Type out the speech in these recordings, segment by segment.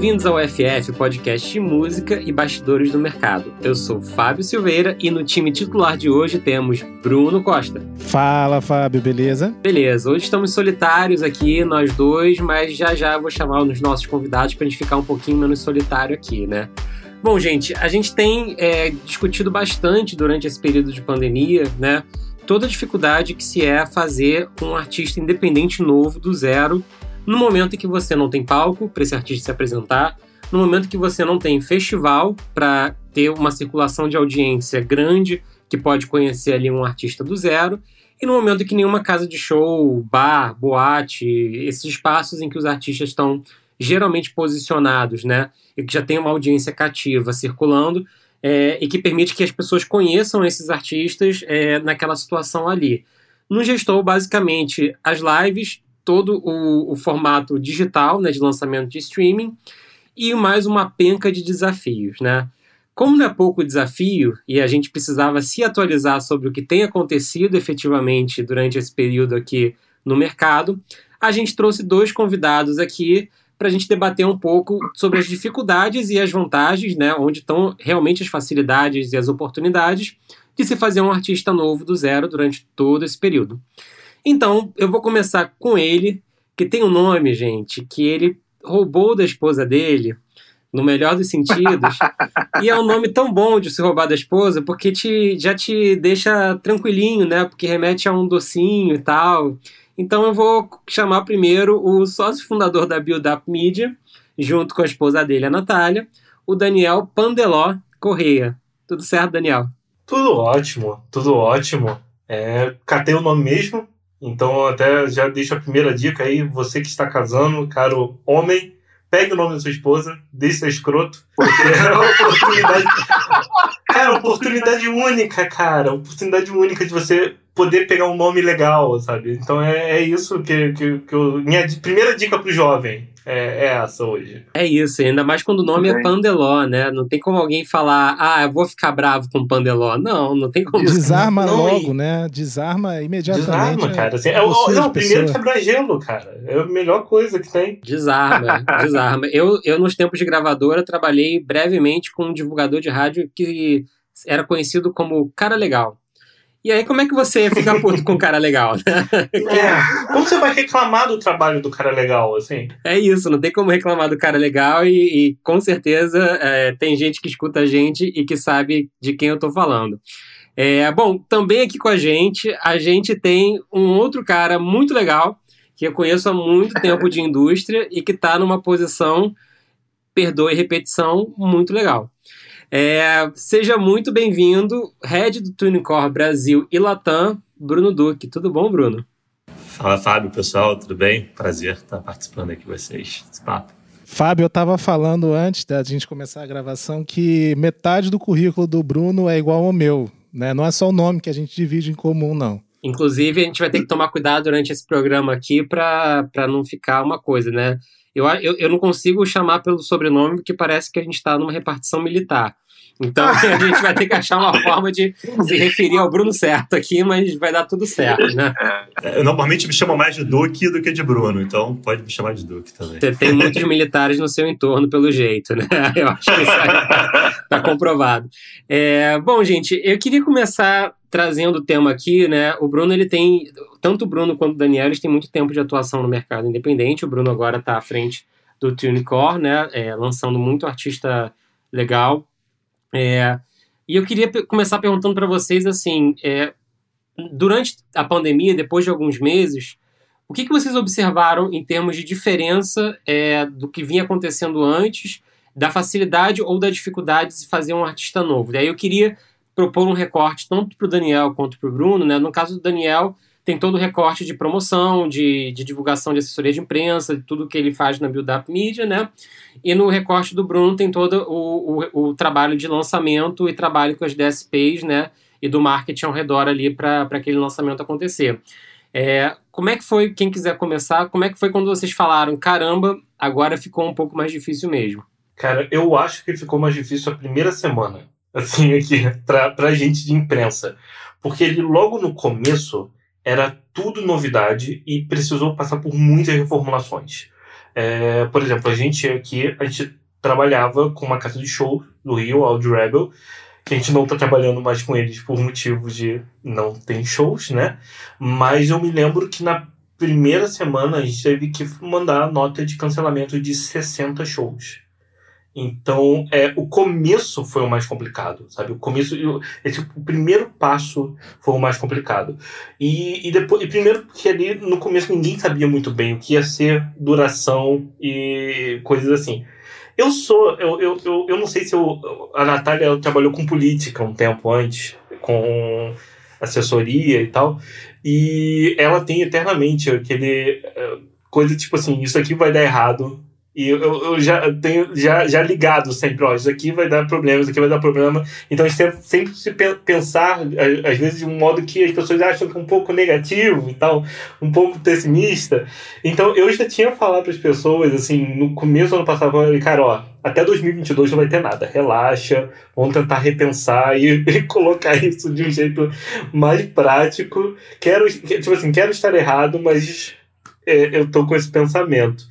Bem-vindos ao FF, podcast de música e bastidores do mercado. Eu sou Fábio Silveira e no time titular de hoje temos Bruno Costa. Fala, Fábio, beleza? Beleza, hoje estamos solitários aqui, nós dois, mas já já vou chamar os nossos convidados para a gente ficar um pouquinho menos solitário aqui, né? Bom, gente, a gente tem é, discutido bastante durante esse período de pandemia, né? Toda a dificuldade que se é fazer um artista independente novo do zero no momento em que você não tem palco para esse artista se apresentar, no momento que você não tem festival para ter uma circulação de audiência grande que pode conhecer ali um artista do zero, e no momento que nenhuma casa de show, bar, boate, esses espaços em que os artistas estão geralmente posicionados, né, e que já tem uma audiência cativa circulando, é, e que permite que as pessoas conheçam esses artistas é, naquela situação ali. No gestor, basicamente, as lives todo o, o formato digital, né, de lançamento de streaming, e mais uma penca de desafios, né? Como não é pouco desafio e a gente precisava se atualizar sobre o que tem acontecido efetivamente durante esse período aqui no mercado, a gente trouxe dois convidados aqui para a gente debater um pouco sobre as dificuldades e as vantagens, né, onde estão realmente as facilidades e as oportunidades de se fazer um artista novo do zero durante todo esse período. Então, eu vou começar com ele, que tem um nome, gente, que ele roubou da esposa dele, no melhor dos sentidos. e é um nome tão bom de se roubar da esposa, porque te, já te deixa tranquilinho, né? Porque remete a um docinho e tal. Então eu vou chamar primeiro o sócio fundador da Build Up Media, junto com a esposa dele, a Natália, o Daniel Pandeló Correia. Tudo certo, Daniel? Tudo ótimo, tudo ótimo. É, catei o nome mesmo, então, até já deixo a primeira dica aí, você que está casando, caro homem, pegue o nome da sua esposa, deixe ser escroto, porque é uma oportunidade. cara, oportunidade única, cara. Oportunidade única de você poder pegar um nome legal, sabe? Então é, é isso que, que, que eu. Minha primeira dica pro jovem é, é essa hoje. É isso, ainda mais quando o nome é Pandeló, né? Não tem como alguém falar, ah, eu vou ficar bravo com Pandeló. Não, não tem como. Desarma não, logo, né? Desarma imediatamente. Desarma, cara. Assim, é, o, é o primeiro quebra-gelo, cara. É a melhor coisa que tem. Desarma, desarma. Eu, eu, nos tempos de gravadora, trabalhei brevemente com um divulgador de rádio que era conhecido como Cara Legal. E aí, como é que você fica puto com um cara legal, né? É. Como você vai reclamar do trabalho do cara legal, assim? É isso, não tem como reclamar do cara legal e, e com certeza é, tem gente que escuta a gente e que sabe de quem eu tô falando. É, bom, também aqui com a gente, a gente tem um outro cara muito legal, que eu conheço há muito tempo de indústria e que está numa posição, perdoe repetição, muito legal. É, seja muito bem-vindo, Head do TuneCore Brasil e Latam, Bruno Duque. Tudo bom, Bruno? Fala, Fábio, pessoal, tudo bem? Prazer estar participando aqui com vocês desse papo. Fábio, eu estava falando antes da gente começar a gravação que metade do currículo do Bruno é igual ao meu, né? Não é só o nome que a gente divide em comum, não. Inclusive, a gente vai ter que tomar cuidado durante esse programa aqui para não ficar uma coisa, né? Eu, eu, eu não consigo chamar pelo sobrenome porque parece que a gente está numa repartição militar. Então a gente vai ter que achar uma forma de se referir ao Bruno certo aqui, mas vai dar tudo certo, né? É, eu normalmente me chamo mais de Duque do que de Bruno, então pode me chamar de Duque também. Você tem muitos militares no seu entorno, pelo jeito, né? Eu acho que isso está tá comprovado. É, bom, gente, eu queria começar trazendo o tema aqui, né? O Bruno, ele tem, tanto o Bruno quanto o Daniel, eles têm muito tempo de atuação no mercado independente. O Bruno agora está à frente do TuneCore, né? É, lançando muito artista legal. É, e eu queria começar perguntando para vocês assim, é, durante a pandemia, depois de alguns meses, o que, que vocês observaram em termos de diferença é, do que vinha acontecendo antes da facilidade ou da dificuldade de fazer um artista novo. Daí eu queria propor um recorte tanto para o Daniel quanto para o Bruno. Né? No caso do Daniel, tem todo o recorte de promoção, de, de divulgação de assessoria de imprensa, de tudo que ele faz na Build Up Media, né? E no recorte do Bruno tem todo o, o, o trabalho de lançamento e trabalho com as DSPs, né? E do marketing ao redor ali para aquele lançamento acontecer. É, como é que foi, quem quiser começar, como é que foi quando vocês falaram, caramba, agora ficou um pouco mais difícil mesmo? Cara, eu acho que ficou mais difícil a primeira semana, assim, aqui, pra, pra gente de imprensa. Porque ele, logo no começo, era tudo novidade e precisou passar por muitas reformulações. É, por exemplo, a gente aqui, a gente trabalhava com uma casa de show do Rio, Audio Rebel, que a gente não está trabalhando mais com eles por motivos de não ter shows, né? Mas eu me lembro que na primeira semana a gente teve que mandar nota de cancelamento de 60 shows. Então, é, o começo foi o mais complicado, sabe? O começo, esse, o primeiro passo foi o mais complicado. E, e depois, e primeiro porque ali no começo ninguém sabia muito bem o que ia ser duração e coisas assim. Eu sou, eu, eu, eu, eu não sei se eu, a Natália trabalhou com política um tempo antes, com assessoria e tal, e ela tem eternamente aquele eh, coisa tipo assim, isso aqui vai dar errado, e eu, eu, já tenho já, já ligado sempre, ó, isso aqui vai dar problema, isso aqui vai dar problema. Então a gente tem sempre se pensar, às vezes, de um modo que as pessoas acham que é um pouco negativo e tal, um pouco pessimista. Então eu já tinha falado para as pessoas, assim, no começo do ano passado, eu falei, cara, ó, até 2022 não vai ter nada, relaxa, vamos tentar repensar e, e colocar isso de um jeito mais prático. Quero, tipo assim, quero estar errado, mas é, eu tô com esse pensamento.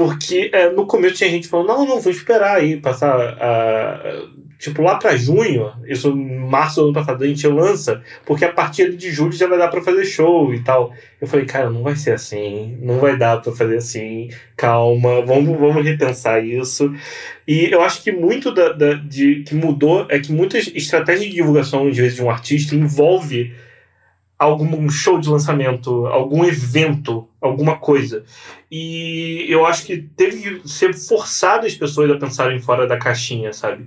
Porque é, no começo tinha gente falando, não, não, vou esperar aí, passar. Uh, tipo, lá para junho, isso março do ano passado, a gente lança, porque a partir de julho já vai dar para fazer show e tal. Eu falei, cara, não vai ser assim, não vai dar para fazer assim, calma, vamos, vamos repensar isso. E eu acho que muito da, da, de, que mudou é que muitas estratégias de divulgação, às vezes, de um artista envolve algum show de lançamento, algum evento, alguma coisa. E eu acho que teve que ser forçado as pessoas a pensarem fora da caixinha, sabe?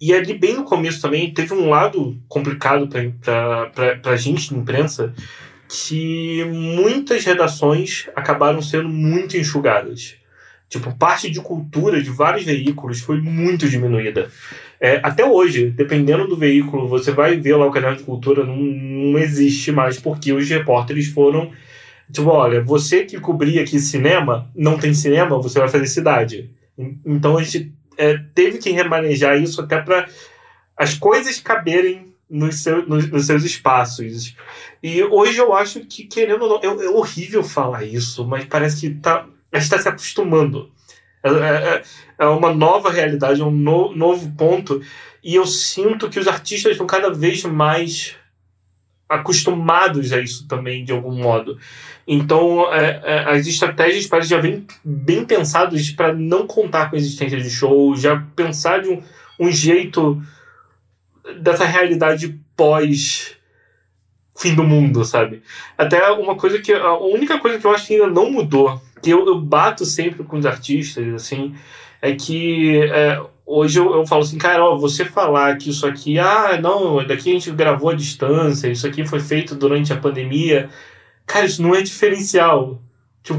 E ali, bem no começo também, teve um lado complicado para a gente imprensa, que muitas redações acabaram sendo muito enxugadas. Tipo, parte de cultura de vários veículos foi muito diminuída. É, até hoje, dependendo do veículo, você vai ver lá o canal de cultura, não, não existe mais, porque os repórteres foram. Tipo, olha, você que cobria aqui cinema, não tem cinema, você vai fazer cidade. Então a gente é, teve que remanejar isso até para as coisas caberem nos, seu, nos, nos, seus espaços. E hoje eu acho que, querendo ou não, é, é horrível falar isso, mas parece que tá, a gente está se acostumando. É, é, é uma nova realidade, é um no, novo ponto. E eu sinto que os artistas estão cada vez mais acostumados a isso também, de algum modo. Então, é, é, as estratégias parecem já vêm bem pensadas para não contar com a existência de show, já pensar de um, um jeito dessa realidade pós fim do mundo, sabe? Até uma coisa que a única coisa que eu acho que ainda não mudou que eu, eu bato sempre com os artistas, assim, é que é, hoje eu, eu falo assim, cara, ó, você falar que isso aqui, ah, não, daqui a gente gravou à distância, isso aqui foi feito durante a pandemia, cara, isso não é diferencial. Tipo,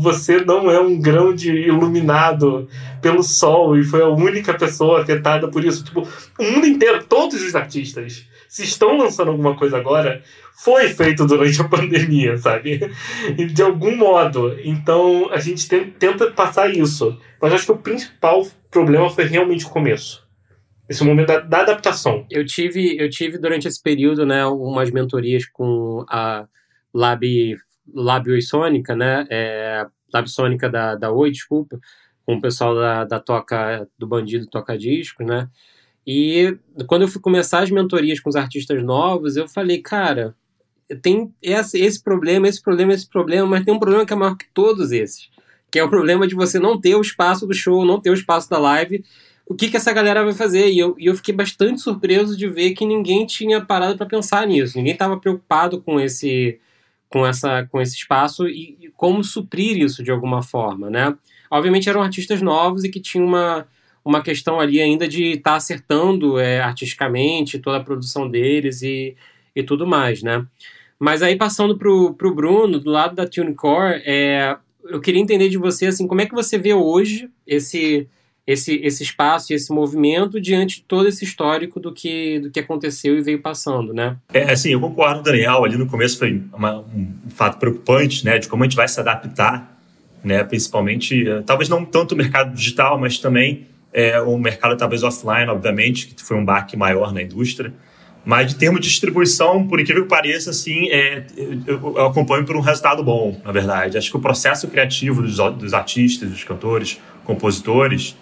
você não é um grão de iluminado pelo sol e foi a única pessoa afetada por isso. Tipo, o mundo inteiro, todos os artistas, se estão lançando alguma coisa agora, foi feito durante a pandemia, sabe? De algum modo. Então a gente tem, tenta passar isso. Mas acho que o principal problema foi realmente o começo. Esse momento da, da adaptação. Eu tive, eu tive durante esse período, né, umas mentorias com a Lab, Lab Sônica, né? É, Lab Sônica da, da Oi, desculpa, com o pessoal da, da Toca, do Bandido Toca Disco, né? E quando eu fui começar as mentorias com os artistas novos, eu falei, cara, tem esse, esse problema, esse problema, esse problema, mas tem um problema que é maior que todos esses, que é o problema de você não ter o espaço do show, não ter o espaço da live. O que, que essa galera vai fazer? E eu, e eu fiquei bastante surpreso de ver que ninguém tinha parado para pensar nisso, ninguém estava preocupado com esse, com, essa, com esse espaço e, e como suprir isso de alguma forma, né? Obviamente eram artistas novos e que tinham uma, uma questão ali ainda de estar tá acertando é, artisticamente toda a produção deles e, e tudo mais, né? Mas aí passando pro, pro Bruno, do lado da TuneCore, é, eu queria entender de você, assim, como é que você vê hoje esse, esse, esse espaço e esse movimento diante de todo esse histórico do que, do que aconteceu e veio passando, né? É, assim, eu concordo, Daniel, ali no começo foi uma, um fato preocupante, né, de como a gente vai se adaptar, né, principalmente, eh, talvez não tanto o mercado digital, mas também é, o mercado talvez offline, obviamente, que foi um baque maior na indústria, mas de termo de distribuição, por incrível que pareça, assim, é, eu, eu, acompanho por um resultado bom, na verdade. Acho que o processo criativo dos, dos artistas, dos cantores, compositores,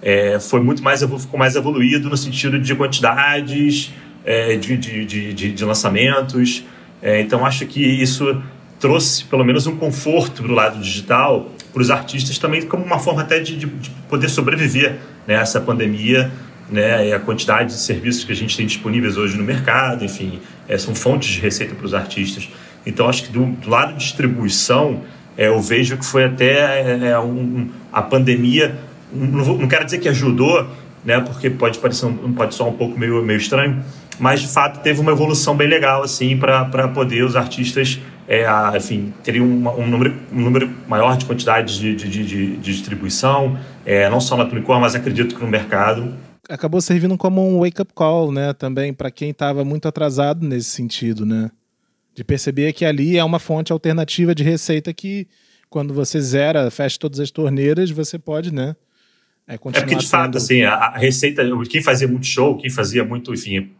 é, foi muito mais, ficou mais evoluído no sentido de quantidades, é, de, de, de, de, lançamentos. É, então, acho que isso trouxe, pelo menos, um conforto do lado digital para os artistas também como uma forma até de, de poder sobreviver nessa né, pandemia né, e a quantidade de serviços que a gente tem disponíveis hoje no mercado, enfim, é, são fontes de receita para os artistas. Então, acho que do, do lado de distribuição, é, eu vejo que foi até é, um, a pandemia, não, vou, não, quero dizer que ajudou, né, porque pode parecer um, pode soar um pouco meio, meio estranho, mas de fato teve uma evolução bem legal assim para poder os artistas é, a, enfim, teriam um, número, um número maior de quantidades de, de, de, de distribuição, é, não só na Tunicor, mas acredito que no mercado acabou servindo como um wake-up call, né, também para quem estava muito atrasado nesse sentido, né? De perceber que ali é uma fonte alternativa de receita que quando você zera, fecha todas as torneiras, você pode, né? É, é porque, de fato, assim, a, a, receita, quem fazia muito show, quem fazia muito, enfim,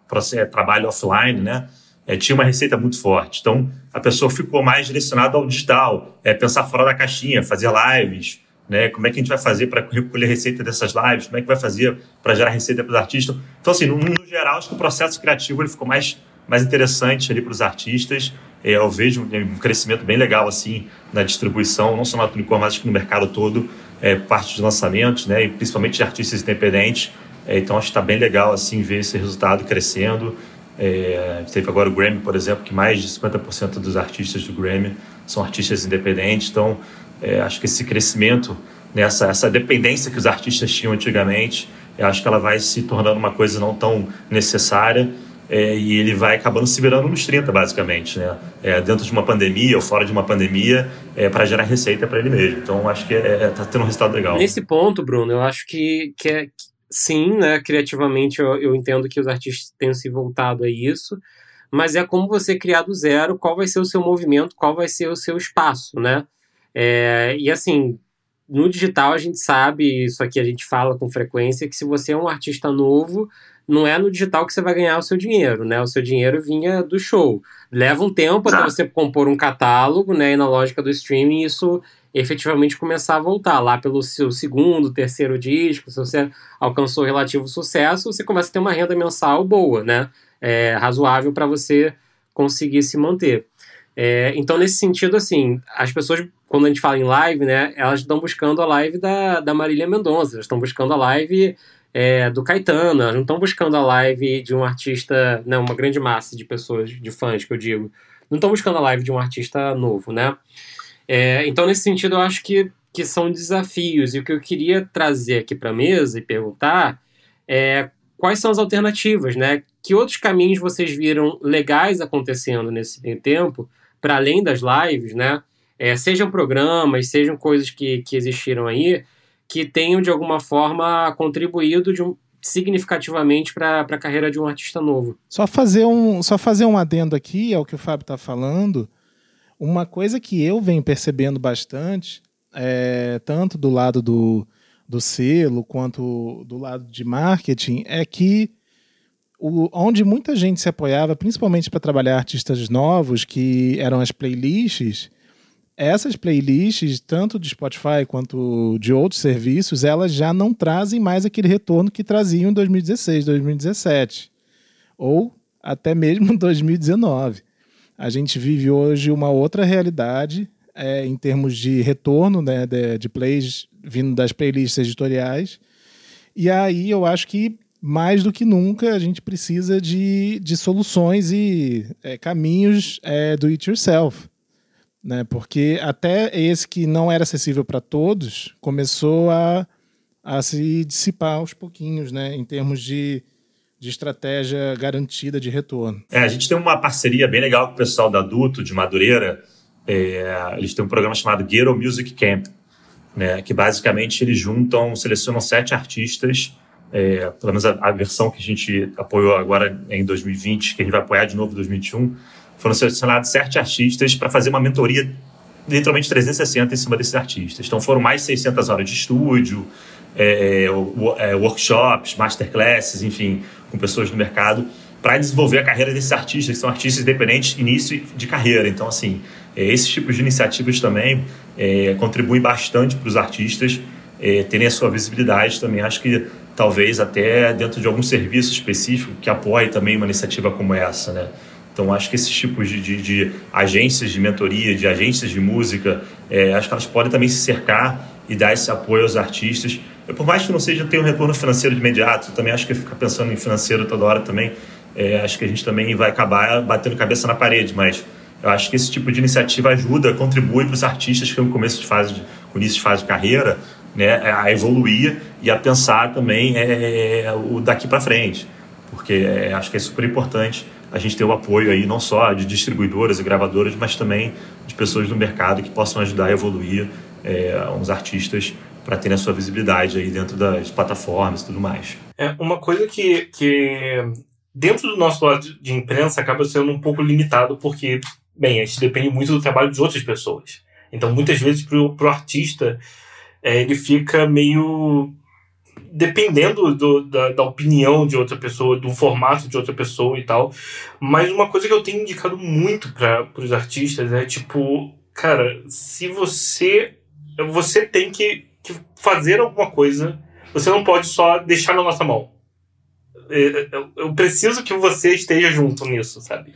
trabalho offline, né? É, tinha uma receita muito forte. Então, a pessoa ficou mais direcionada ao digital, é, pensar fora da caixinha, fazer lives, né? Como é que a gente vai fazer para recolher receita dessas lives? Como é que vai fazer para gerar receita para os artistas? Então, assim, no, no, geral, acho que o processo criativo ele ficou mais, mais interessante ali para os artistas. É, eu vejo um crescimento bem legal assim na distribuição, não só na Tunicor, mas acho que no mercado todo, é, parte de lançamentos, né? E principalmente de artistas independentes. É, então, acho que está bem legal assim ver esse resultado crescendo. É, teve agora o Grammy, por exemplo, que mais de 50% dos artistas do Grammy são artistas independentes. Então, é, acho que esse crescimento, nessa né, essa dependência que os artistas tinham antigamente, acho que ela vai se tornando uma coisa não tão necessária é, e ele vai acabando se virando nos 30, basicamente, né? É, dentro de uma pandemia ou fora de uma pandemia, é, para gerar receita para ele mesmo. Então, acho que está é, é, tendo um resultado legal. Nesse ponto, Bruno, eu acho que, que é, sim, né? Criativamente, eu, eu entendo que os artistas tenham se voltado a isso, mas é como você criar do zero qual vai ser o seu movimento, qual vai ser o seu espaço, né? É, e assim, no digital a gente sabe, isso aqui a gente fala com frequência, que se você é um artista novo, não é no digital que você vai ganhar o seu dinheiro, né? O seu dinheiro vinha do show. Leva um tempo até você compor um catálogo, né? E na lógica do streaming isso efetivamente começar a voltar. Lá pelo seu segundo, terceiro disco, se você alcançou relativo sucesso, você começa a ter uma renda mensal boa, né? É, razoável para você conseguir se manter. É, então, nesse sentido, assim, as pessoas, quando a gente fala em live, né, elas estão buscando a live da, da Marília Mendonça, elas estão buscando a live é, do Caetano, elas não estão buscando a live de um artista, né, uma grande massa de pessoas, de fãs, que eu digo, não estão buscando a live de um artista novo, né? É, então, nesse sentido, eu acho que, que são desafios. E o que eu queria trazer aqui para a mesa e perguntar é quais são as alternativas, né? Que outros caminhos vocês viram legais acontecendo nesse tempo para além das lives, né? É, sejam programas, sejam coisas que, que existiram aí, que tenham de alguma forma contribuído um, significativamente para a carreira de um artista novo. Só fazer um, só fazer um adendo aqui ao que o Fábio está falando. Uma coisa que eu venho percebendo bastante, é, tanto do lado do, do selo quanto do lado de marketing, é que o, onde muita gente se apoiava, principalmente para trabalhar artistas novos, que eram as playlists, essas playlists, tanto de Spotify quanto de outros serviços, elas já não trazem mais aquele retorno que traziam em 2016, 2017, ou até mesmo 2019. A gente vive hoje uma outra realidade é, em termos de retorno né, de, de plays vindo das playlists editoriais. E aí eu acho que mais do que nunca a gente precisa de, de soluções e é, caminhos é, do it yourself. Né? Porque até esse que não era acessível para todos começou a, a se dissipar aos pouquinhos, né, em termos de, de estratégia garantida de retorno. É, a gente tem uma parceria bem legal com o pessoal da Adulto, de Madureira. É, eles têm um programa chamado Ghetto Music Camp, né, que basicamente eles juntam, selecionam sete artistas, é, pelo menos a, a, versão que a gente apoiou agora em 2020, que a gente vai apoiar de novo em 2021, foram selecionados sete artistas para fazer uma mentoria literalmente 360 em cima desses artistas. Então foram mais de 600 horas de estúdio, é, é, workshops, masterclasses, enfim, com pessoas do mercado, para desenvolver a carreira desses artistas, que são artistas independentes, início de carreira. Então, assim, é, esses tipos de iniciativas também é, contribuem bastante para os artistas é, terem a sua visibilidade também. Acho que talvez até dentro de algum serviço específico que apoie também uma iniciativa como essa, né? Então, acho que esses tipos de, de, de agências de mentoria, de agências de música, é, acho que elas podem também se cercar e dar esse apoio aos artistas. Por mais que não seja ter um retorno financeiro de imediato, também acho que ficar pensando em financeiro toda hora também, é, acho que a gente também vai acabar batendo cabeça na parede, mas eu acho que esse tipo de iniciativa ajuda, contribui para os artistas que no começo de fase, de, início de fase de carreira, né, a evoluir e a pensar também é, é o daqui para frente, porque é, acho que é super importante a gente ter o apoio aí não só de distribuidoras e gravadoras, mas também de pessoas do mercado que possam ajudar a evoluir é, uns artistas para terem a sua visibilidade aí dentro das plataformas e tudo mais. É uma coisa que, que dentro do nosso lado de imprensa acaba sendo um pouco limitado porque, bem, a gente depende muito do trabalho de outras pessoas. Então, muitas vezes, para o artista, é, ele fica meio dependendo do, da, da, opinião de outra pessoa, do formato de outra pessoa e tal. Mas uma coisa que eu tenho indicado muito para os artistas é tipo, cara, se você. Você tem que, que fazer alguma coisa, você não pode só deixar na nossa mão. É, eu preciso que você esteja junto nisso, sabe?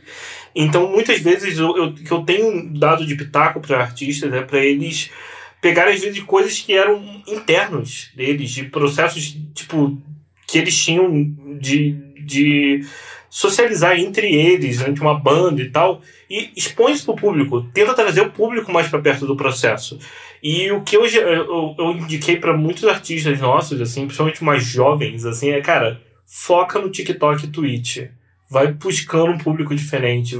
Então, muitas vezes, o que eu tenho dado de pitaco para artistas é para eles pegaram às vezes coisas que eram internos deles, de processos tipo que eles tinham de, de socializar entre eles, entre uma banda e tal, e expõe isso para o público, tenta trazer o público mais para perto do processo. E o que eu, eu, eu indiquei para muitos artistas nossos, assim, principalmente mais jovens, assim, é, cara, foca no TikTok e Twitch vai buscando um público diferente.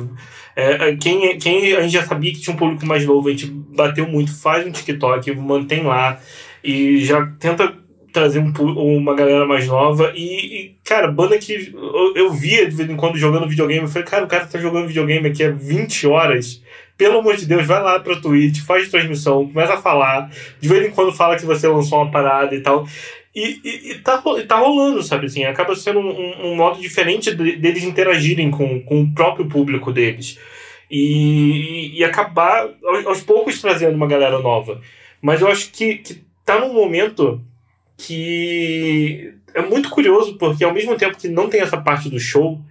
É, é, quem, quem a gente já sabia que tinha um público mais novo, a gente bateu muito, faz um TikTok, mantém lá e já tenta trazer um, uma galera mais nova. E, e, cara, banda que eu, eu via de vez em quando jogando videogame, eu falei, cara, o cara tá jogando videogame aqui há 20 horas. Pelo amor de Deus, vai lá pra Twitch, faz transmissão, começa a falar. De vez em quando fala que você lançou uma parada e tal. E, e, e, tá, tá rolando, sabe assim? Acaba sendo um, um modo diferente de, deles interagirem com, com o próprio público deles. E, e acabar aos, aos, poucos trazendo uma galera nova. Mas eu acho que, que tá num momento que é muito curioso, porque ao mesmo tempo que não tem essa parte do show,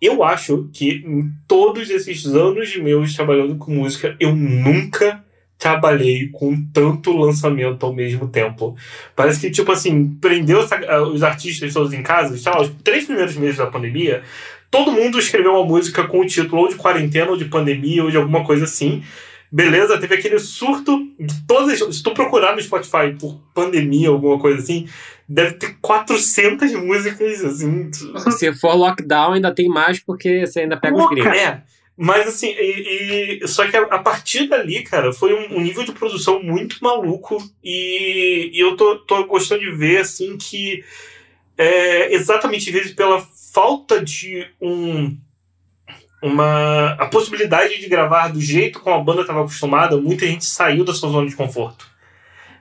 eu acho que em todos esses anos meus trabalhando com música, eu nunca trabalhei com tanto lançamento ao mesmo tempo. Parece que, tipo assim, prendeu os artistas todos em casa, sei lá, os três primeiros meses da pandemia, todo mundo escreveu uma música com o título ou de quarentena, ou de pandemia, ou de alguma coisa assim. Beleza, teve aquele surto de todas. Se tu procurar no Spotify por pandemia, alguma coisa assim, deve ter 400 músicas, assim. Se for lockdown, ainda tem mais, porque você ainda pega Louca. os gringos. É. Mas assim, e, e, só que a, a, partir dali, cara, foi um, um, nível de produção muito maluco e, e eu tô, tô gostando de ver, assim, que é, exatamente, vezes, pela falta de um uma a possibilidade de gravar do jeito como a banda estava acostumada, muita gente saiu da sua zona de conforto.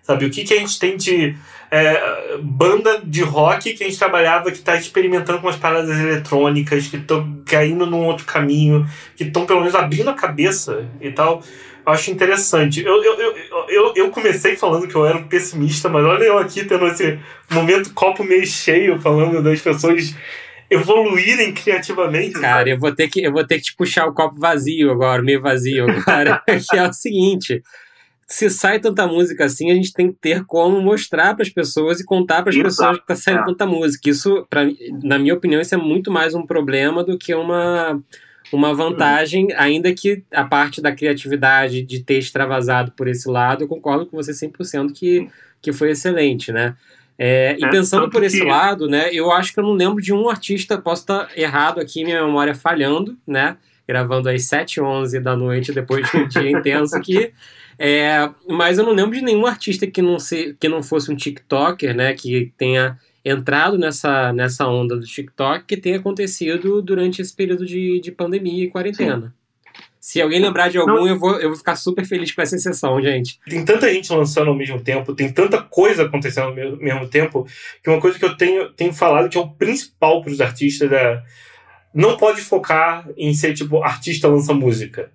Sabe, o que, que a gente tem de é, banda de rock que a gente trabalhava que está experimentando com as paradas eletrônicas, que estão caindo num outro caminho, que estão pelo menos abrindo a cabeça e tal. Eu acho interessante. Eu, eu, eu, eu, eu comecei falando que eu era um pessimista, mas olha eu aqui tendo esse momento copo meio cheio, falando das pessoas evoluírem criativamente. Cara, eu vou ter que eu vou ter que te puxar o copo vazio agora, meio vazio agora, que é o seguinte, se sai tanta música assim, a gente tem que ter como mostrar para as pessoas e contar para as pessoas que está saindo é. tanta música. Isso, pra, na minha opinião, isso é muito mais um problema do que uma, uma vantagem, ainda que a parte da criatividade de ter extravasado por esse lado, eu concordo com você 100% que, que foi excelente, né? É, e é, pensando por esse que... lado, né, eu acho que eu não lembro de um artista, posso estar errado aqui, minha memória falhando, né, gravando às 7 11 da noite, depois de um dia intenso aqui, é, mas eu não lembro de nenhum artista que não, se, que não fosse um TikToker, né, que tenha entrado nessa, nessa onda do TikTok que tenha acontecido durante esse período de, de pandemia e quarentena. Sim. Se alguém lembrar de algum, eu vou, eu vou ficar super feliz com essa exceção, gente. Tem tanta gente lançando ao mesmo tempo, tem tanta coisa acontecendo ao mesmo tempo, que uma coisa que eu tenho, tenho falado que é o principal para os artistas é. Não pode focar em ser tipo artista lança música.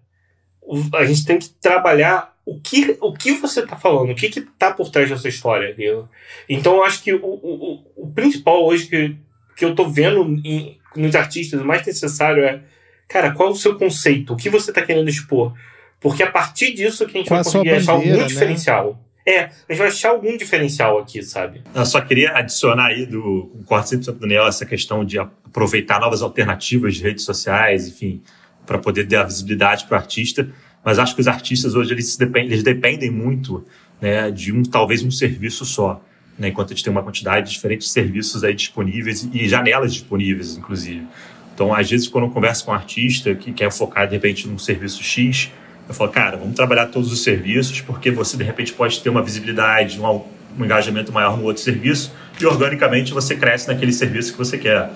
A gente tem que trabalhar o que, o que você está falando, o que está por trás dessa história. Viu? Então eu acho que o, o, o principal hoje que, que eu estou vendo em, nos artistas, o mais necessário é cara, qual é o seu conceito? O que você está querendo expor? Porque a partir disso que a gente qual vai conseguir achar algum né? diferencial. É, a gente vai achar algum diferencial aqui, sabe? Eu só queria adicionar aí do concordo 100% do Daniel essa questão de aproveitar novas alternativas de redes sociais, enfim, para poder dar visibilidade para o artista. Mas acho que os artistas hoje eles dependem, eles dependem muito né, de um talvez um serviço só. Né, enquanto a gente tem uma quantidade de diferentes serviços aí disponíveis e janelas disponíveis, inclusive. Então, às vezes, quando eu converso com um artista que quer focar, de repente, num serviço X, eu falo, cara, vamos trabalhar todos os serviços, porque você, de repente, pode ter uma visibilidade, um, um engajamento maior no outro serviço, e organicamente você cresce naquele serviço que você quer.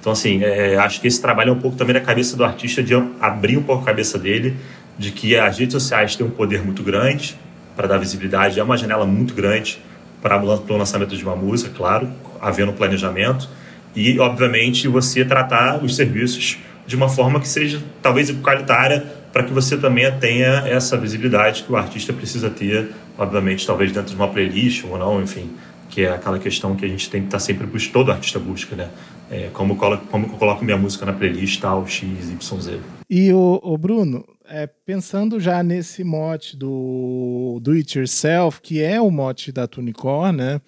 Então, assim, é, acho que esse trabalho é um pouco também na cabeça do artista, de abrir um pouco a cabeça dele, de que as redes sociais têm um poder muito grande para dar visibilidade, é uma janela muito grande para o lançamento de uma música, claro, havendo planejamento e, obviamente, você tratar os serviços de uma forma que seja talvez igualitária para que você também tenha essa visibilidade que o artista precisa ter, obviamente, talvez dentro de uma playlist ou não, enfim, que é aquela questão que a gente tem que estar sempre buscando, todo artista busca, né? É, como, como eu coloco minha música na playlist, tal, X, Y, Z. E o, o Bruno, é, pensando já nesse mote do do it yourself, que é o mote da Tunicor, né?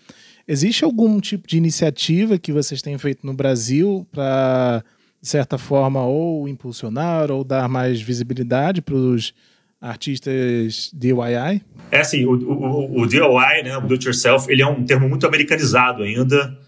Existe algum tipo de iniciativa que vocês têm feito no Brasil para, de certa forma, ou impulsionar ou dar mais visibilidade para os artistas DIY? É assim, o, o, o DIY, né, o do it yourself, ele é um termo muito americanizado ainda,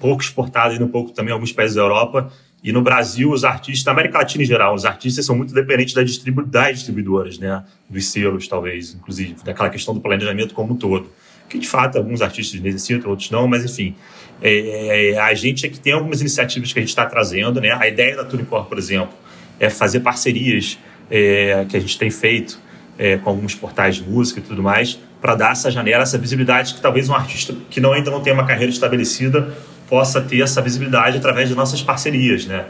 pouco exportado ainda um pouco também em alguns países da Europa. E no Brasil, os artistas, na América Latina em geral, os artistas são muito dependentes das, distribu das distribuidoras, né? Dos selos, talvez, inclusive, daquela questão do planejamento como um todo que de fato alguns artistas necessitam, outros não, mas enfim, é, é, a gente é que tem algumas iniciativas que a gente está trazendo, né? A ideia da Tunicor, por exemplo, é fazer parcerias é, que a gente tem feito é, com alguns portais de música e tudo mais, para dar essa janela, essa visibilidade que talvez um artista que não, ainda não tem uma carreira estabelecida possa ter essa visibilidade através de nossas parcerias, né?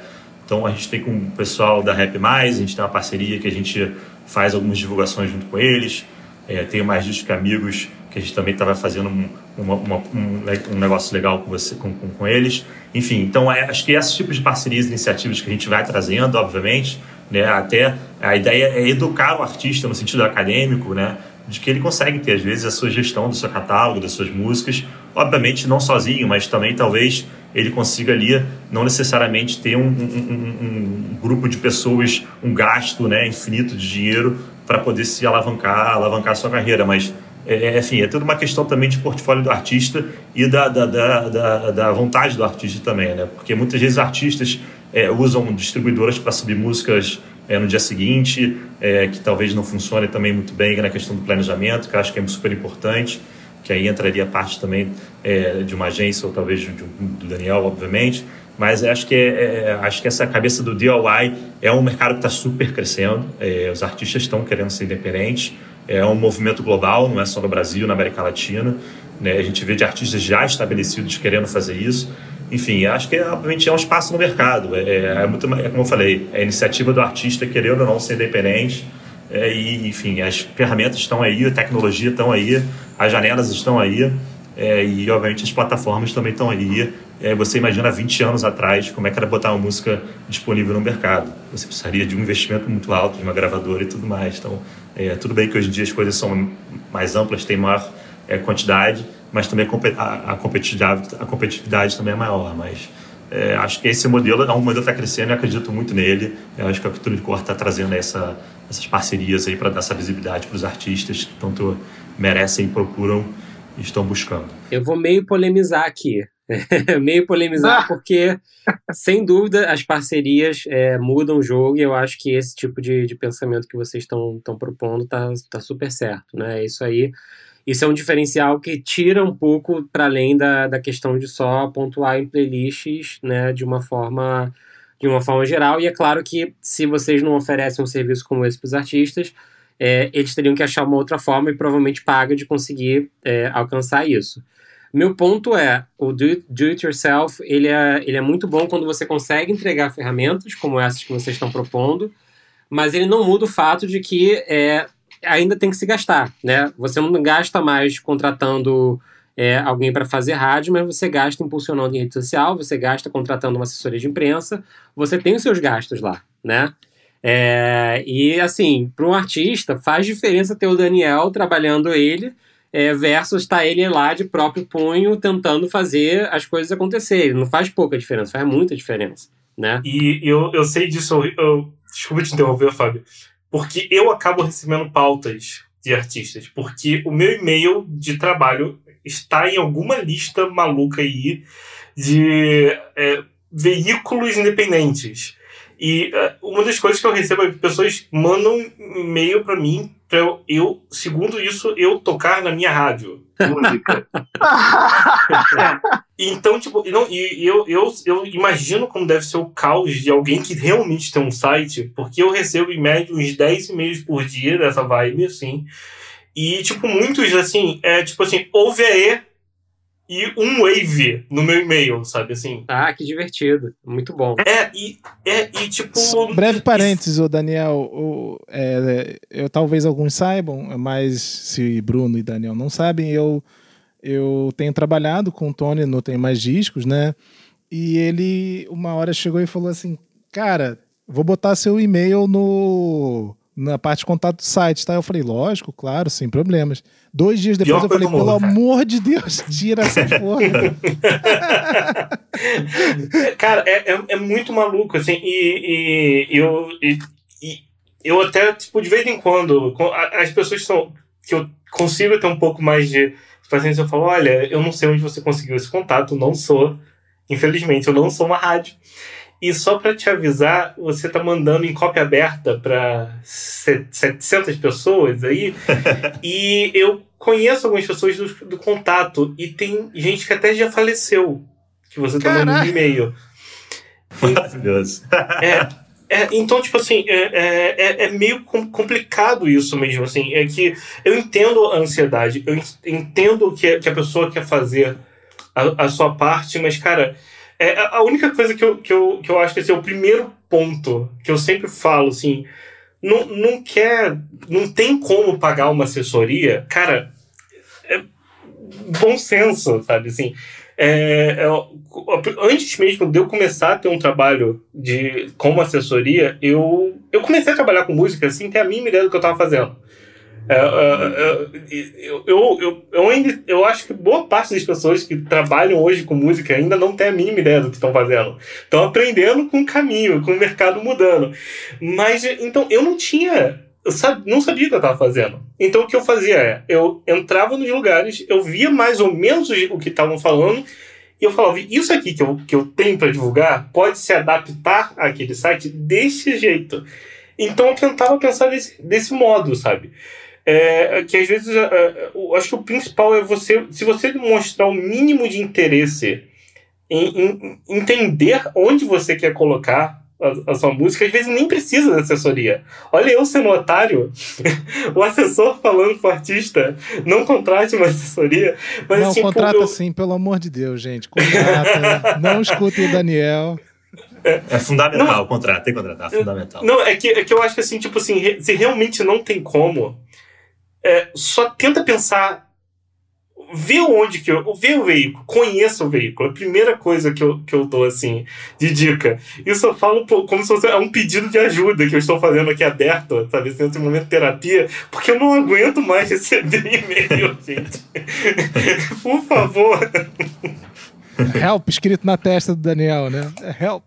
Então a gente tem com o pessoal da Rap Mais, a gente tem uma parceria que a gente faz algumas divulgações junto com eles. É, tenho mais discos que amigos que a gente também estava fazendo um, uma, uma, um, um, negócio legal com, você, com, com, com eles. Enfim, então é, acho que esses tipos de parcerias iniciativas que a gente vai trazendo, obviamente, né, até a ideia é educar o artista no sentido acadêmico, né, de que ele consegue ter, às vezes, a sua gestão do seu catálogo, das suas músicas, obviamente não sozinho, mas também talvez ele consiga ali não necessariamente ter um, um, um, um grupo de pessoas, um gasto né, infinito de dinheiro para poder se alavancar, alavancar sua carreira, mas é, enfim, é tudo uma questão também de portfólio do artista e da, da, da, da, da vontade do artista também, né? Porque muitas vezes artistas é, usam distribuidoras para subir músicas é, no dia seguinte, é, que talvez não funcione também muito bem na questão do planejamento, que eu acho que é super importante, que aí entraria parte também é, de uma agência ou talvez de, de, do Daniel, obviamente. Mas acho que, é, é, acho que essa cabeça do DIY é um mercado que está super crescendo. os artistas estão querendo ser independentes é um movimento global, não é só no Brasil, na América Latina. Né? A gente vê de artistas já estabelecidos querendo fazer isso. Enfim, acho que obviamente é um espaço no mercado. É, é, é muito, é como eu falei, é a iniciativa do artista querendo ou não ser independente. É, e, enfim, as ferramentas estão aí, a tecnologia estão aí, as janelas estão aí. É, e, obviamente, as plataformas também estão aí. É, você imagina 20 anos atrás como é que era botar uma música disponível no mercado. Você precisaria de um investimento muito alto, de uma gravadora e tudo mais. Então, é, tudo bem que hoje em dia as coisas são mais amplas, tem maior é, quantidade, mas também a, a, competitividade, a competitividade também é maior. Mas é, acho que esse modelo é um modelo que está crescendo e acredito muito nele. Eu acho que a Cultura de Cor está trazendo essa, essas parcerias aí para dar essa visibilidade para os artistas que tanto merecem e procuram estão buscando. Eu vou meio polemizar aqui. meio polemizar, porque, sem dúvida, as parcerias é, mudam o jogo e eu acho que esse tipo de, de pensamento que vocês estão propondo tá, tá super certo. Né? Isso aí. Isso é um diferencial que tira um pouco para além da, da questão de só pontuar em playlists né, de uma forma de uma forma geral. E é claro que se vocês não oferecem um serviço como esse para os artistas, é, eles teriam que achar uma outra forma e provavelmente paga de conseguir é, alcançar isso. Meu ponto é, o do, do it yourself, ele é, ele é muito bom quando você consegue entregar ferramentas como essas que vocês estão propondo, mas ele não muda o fato de que é, ainda tem que se gastar, né? Você não gasta mais contratando é, alguém para fazer rádio, mas você gasta impulsionando em rede social, você gasta contratando uma assessoria de imprensa, você tem os seus gastos lá, né? É, e assim, para um artista, faz diferença ter o Daniel trabalhando ele é, versus estar tá ele lá de próprio punho tentando fazer as coisas acontecerem. Não faz pouca diferença, faz muita diferença. Né? E eu, eu sei disso, eu, eu, desculpa te interromper, Fábio, porque eu acabo recebendo pautas de artistas, porque o meu e-mail de trabalho está em alguma lista maluca aí de é, veículos independentes. E uh, uma das coisas que eu recebo é que pessoas mandam e-mail para mim para eu, eu, segundo isso, eu tocar na minha rádio música. então, tipo, não, e, eu, eu, eu imagino como deve ser o caos de alguém que realmente tem um site, porque eu recebo em média uns 10 e-mails por dia dessa vibe, assim. E, tipo, muitos, assim, é tipo assim, ouve aí e um wave no meu e-mail, sabe assim? Ah, que divertido. Muito bom. É, e, é, e tipo. Breve parênteses, o Daniel. O, é, eu, talvez alguns saibam, mas se Bruno e Daniel não sabem, eu, eu tenho trabalhado com o Tony no Tem Mais Discos, né? E ele, uma hora, chegou e falou assim: Cara, vou botar seu e-mail no na parte de contato do site, tá? Eu falei, lógico, claro, sem problemas. Dois dias depois Pior eu falei, pelo amor de Deus, tira essa porra. cara, é, é, é, muito maluco, assim, e, e eu, e, e, eu até, tipo, de vez em quando, as pessoas são, que eu consigo ter um pouco mais de paciência, eu falo, olha, eu não sei onde você conseguiu esse contato, não sou, infelizmente, eu não sou uma rádio. E só para te avisar, você tá mandando em cópia aberta para 700 pessoas aí. e eu conheço algumas pessoas do, do, contato. E tem gente que até já faleceu. Que você tá Caraca. mandando e-mail. Maravilhoso. É, é, então, tipo assim, é, é, é, é meio complicado isso mesmo, assim. É que eu entendo a ansiedade, eu entendo que, que a pessoa quer fazer a, a sua parte, mas, cara, é, a única coisa que eu, que eu, que eu acho que esse é o primeiro ponto que eu sempre falo, assim, não, não quer, não tem como pagar uma assessoria, cara, é bom senso, sabe, assim, é, é, antes mesmo de eu começar a ter um trabalho de como assessoria, eu, eu comecei a trabalhar com música sem ter a mínima ideia do que eu estava fazendo. É, é, é, eu, eu, eu, eu, ainda, eu acho que boa parte das pessoas que trabalham hoje com música ainda não tem a mínima ideia do que estão fazendo. Estão aprendendo com o caminho, com o mercado mudando. Mas, então, eu não tinha. Eu não sabia o que eu estava fazendo. Então, o que eu fazia é: eu entrava nos lugares, eu via mais ou menos o que estavam falando, e eu falava: isso aqui que eu, que eu tenho para divulgar pode se adaptar àquele site desse jeito. Então, eu tentava pensar desse, desse modo, sabe? É, que às vezes é, é, eu acho que o principal é você, se você demonstrar o mínimo de interesse em, em entender onde você quer colocar a, a, sua música, às vezes nem precisa de assessoria. Olha eu sendo otário, o assessor falando pro artista, não contrate uma assessoria. Mas, não, assim, contrata eu... sim, pelo amor de Deus, gente. Contrata, não escutem o Daniel. É fundamental não, o contrato, tem que contratar, é fundamental. Não, é que, é que eu acho que assim, tipo assim, se realmente não tem como, é, só tenta pensar, vê onde que eu. Vê o veículo, conheça o veículo. A primeira coisa que eu, que eu dou, assim, de dica. Isso eu falo como se fosse é um pedido de ajuda que eu estou fazendo aqui aberto, sabe? Nesse momento de terapia, porque eu não aguento mais receber e-mail, gente. Por favor. Help escrito na testa do Daniel, né? Help.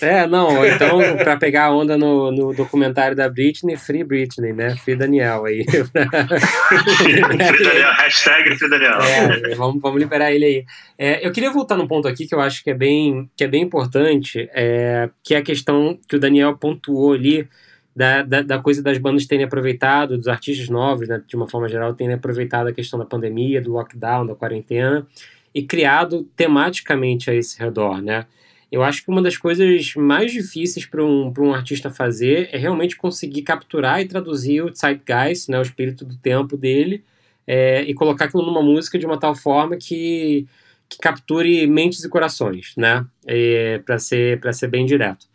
É, não, então, pra pegar a onda no, no documentário da Britney, Free Britney, né? Free Daniel aí. Free Daniel, hashtag Free Daniel. É, vamos, vamos liberar ele aí. É, eu queria voltar num ponto aqui que eu acho que é bem, que é bem importante, é, que é a questão que o Daniel pontuou ali, da, da, da, coisa das bandas terem aproveitado, dos artistas novos, né, de uma forma geral, terem aproveitado a questão da pandemia, do lockdown, da quarentena, e criado tematicamente a esse redor, né? Eu acho que uma das coisas mais difíceis para um, um artista fazer é realmente conseguir capturar e traduzir o zeitgeist, né, o espírito do tempo dele, é, e colocar aquilo numa música de uma tal forma que, que capture mentes e corações, né, é, para ser, ser bem direto.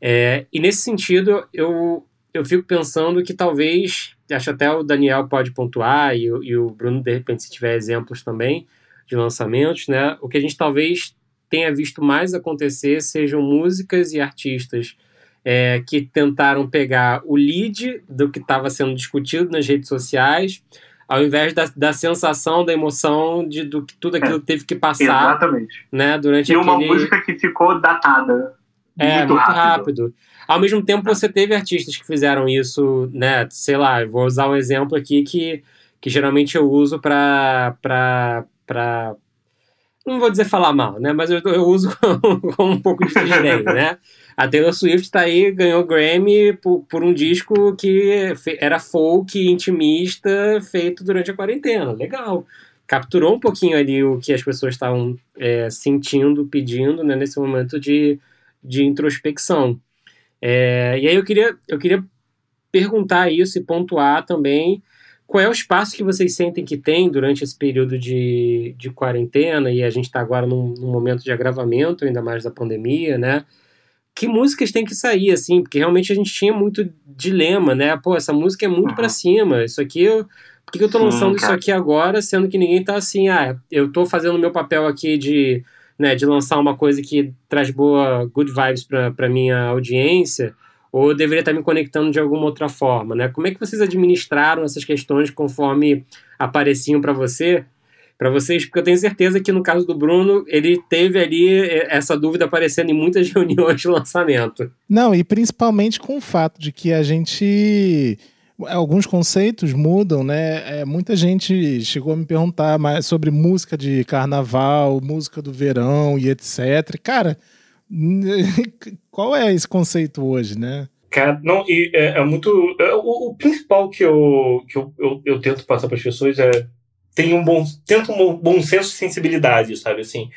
É, e nesse sentido, eu, eu fico pensando que talvez, acho até o Daniel pode pontuar, e, e o Bruno, de repente, se tiver exemplos também de lançamentos, né, o que a gente talvez tenha visto mais acontecer sejam músicas e artistas é, que tentaram pegar o lead do que estava sendo discutido nas redes sociais, ao invés da, da sensação, da emoção de do que tudo aquilo é, teve que passar. Exatamente. Né, durante e aquele... uma música que ficou datada. É, muito, muito rápido. rápido. Ao mesmo tempo, você teve artistas que fizeram isso, né? Sei lá, vou usar um exemplo aqui que, que geralmente eu uso para não vou dizer falar mal, né? Mas eu, eu uso com um pouco de desdém, né? A Taylor Swift tá aí, ganhou Grammy por, por um disco que era folk, intimista, feito durante a quarentena. Legal. Capturou um pouquinho ali o que as pessoas estavam é, sentindo, pedindo, né? Nesse momento de, de introspecção. É, e aí eu queria, eu queria perguntar isso e pontuar também qual é o espaço que vocês sentem que tem durante esse período de, de quarentena? E a gente está agora num, num, momento de agravamento, ainda mais da pandemia, né? Que músicas tem que sair, assim? Porque realmente a gente tinha muito dilema, né? Pô, essa música é muito uhum. para cima. Isso aqui, eu, por que, que eu tô lançando isso aqui agora, sendo que ninguém tá assim, ah, eu tô fazendo o meu papel aqui de, né, de lançar uma coisa que traz boa, good vibes para minha audiência ou eu deveria estar me conectando de alguma outra forma, né? Como é que vocês administraram essas questões conforme apareciam para você, para vocês? Porque eu tenho certeza que no caso do Bruno, ele teve ali eh, essa dúvida aparecendo em muitas reuniões de lançamento. Não, e principalmente com o fato de que a gente alguns conceitos mudam, né? É, muita gente chegou a me perguntar mais sobre música de carnaval, música do verão e etc. Cara, Qual é esse conceito hoje, né? Cara, não, e é, é muito. É, o, o, principal que, eu, que eu, eu, eu tento passar para as pessoas é tem um bom tenta um bom senso de sensibilidade, sabe assim.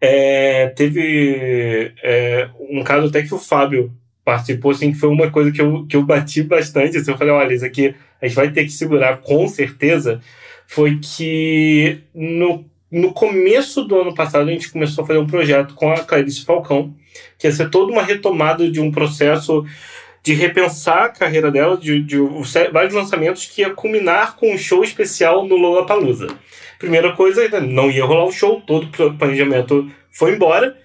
É, teve é, um caso até que o Fábio participou, assim, que foi uma coisa que eu, que eu bati bastante. Assim, eu falei, olha, isso aqui a gente vai ter que segurar com certeza. Foi que no no começo do ano passado, a gente começou a fazer um projeto com a Clarice Falcão, que ia ser toda uma retomada de um processo de repensar a carreira dela, de, de, de vários lançamentos que ia culminar com um show especial no Lollapalooza. Primeira coisa, não ia rolar o show, todo o planejamento foi embora,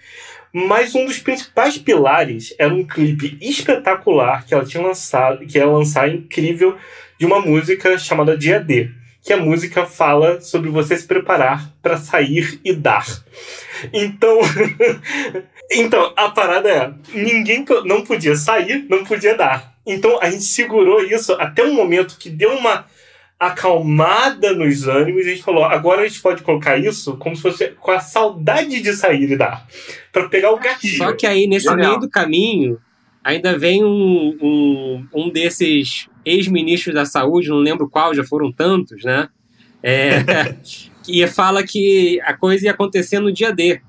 mas um dos principais pilares era um clipe espetacular que ela tinha lançado, que ia lançar incrível, de uma música chamada Dia D que a música fala sobre você se preparar para sair e dar. Então, então a parada é, ninguém não podia sair, não podia dar. Então a gente segurou isso até um momento que deu uma acalmada nos ânimos e a gente falou, agora a gente pode colocar isso como se fosse com a saudade de sair e dar, para pegar o gatilho. Só que aí nesse meio do caminho ainda vem um, um, um desses ex-ministros da saúde, não lembro qual, já foram tantos, né? É, que fala que a coisa ia acontecer no dia D.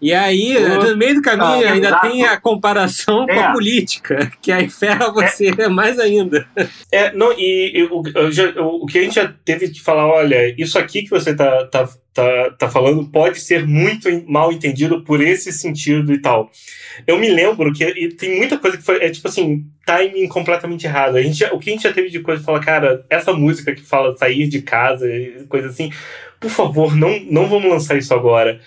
E aí, no meio do caminho, ah, ainda exato. tem a comparação é. com a política, que aí ferra você é. mais ainda. É, não, e, e o, o, o que a gente já teve que falar, olha, isso aqui que você tá, tá, tá, tá falando pode ser muito mal entendido por esse sentido e tal. Eu me lembro que tem muita coisa que foi, é tipo assim, timing completamente errado. A gente, o que a gente já teve de coisa, falar, cara, essa música que fala sair de casa, coisa assim, por favor, não, não vamos lançar isso agora.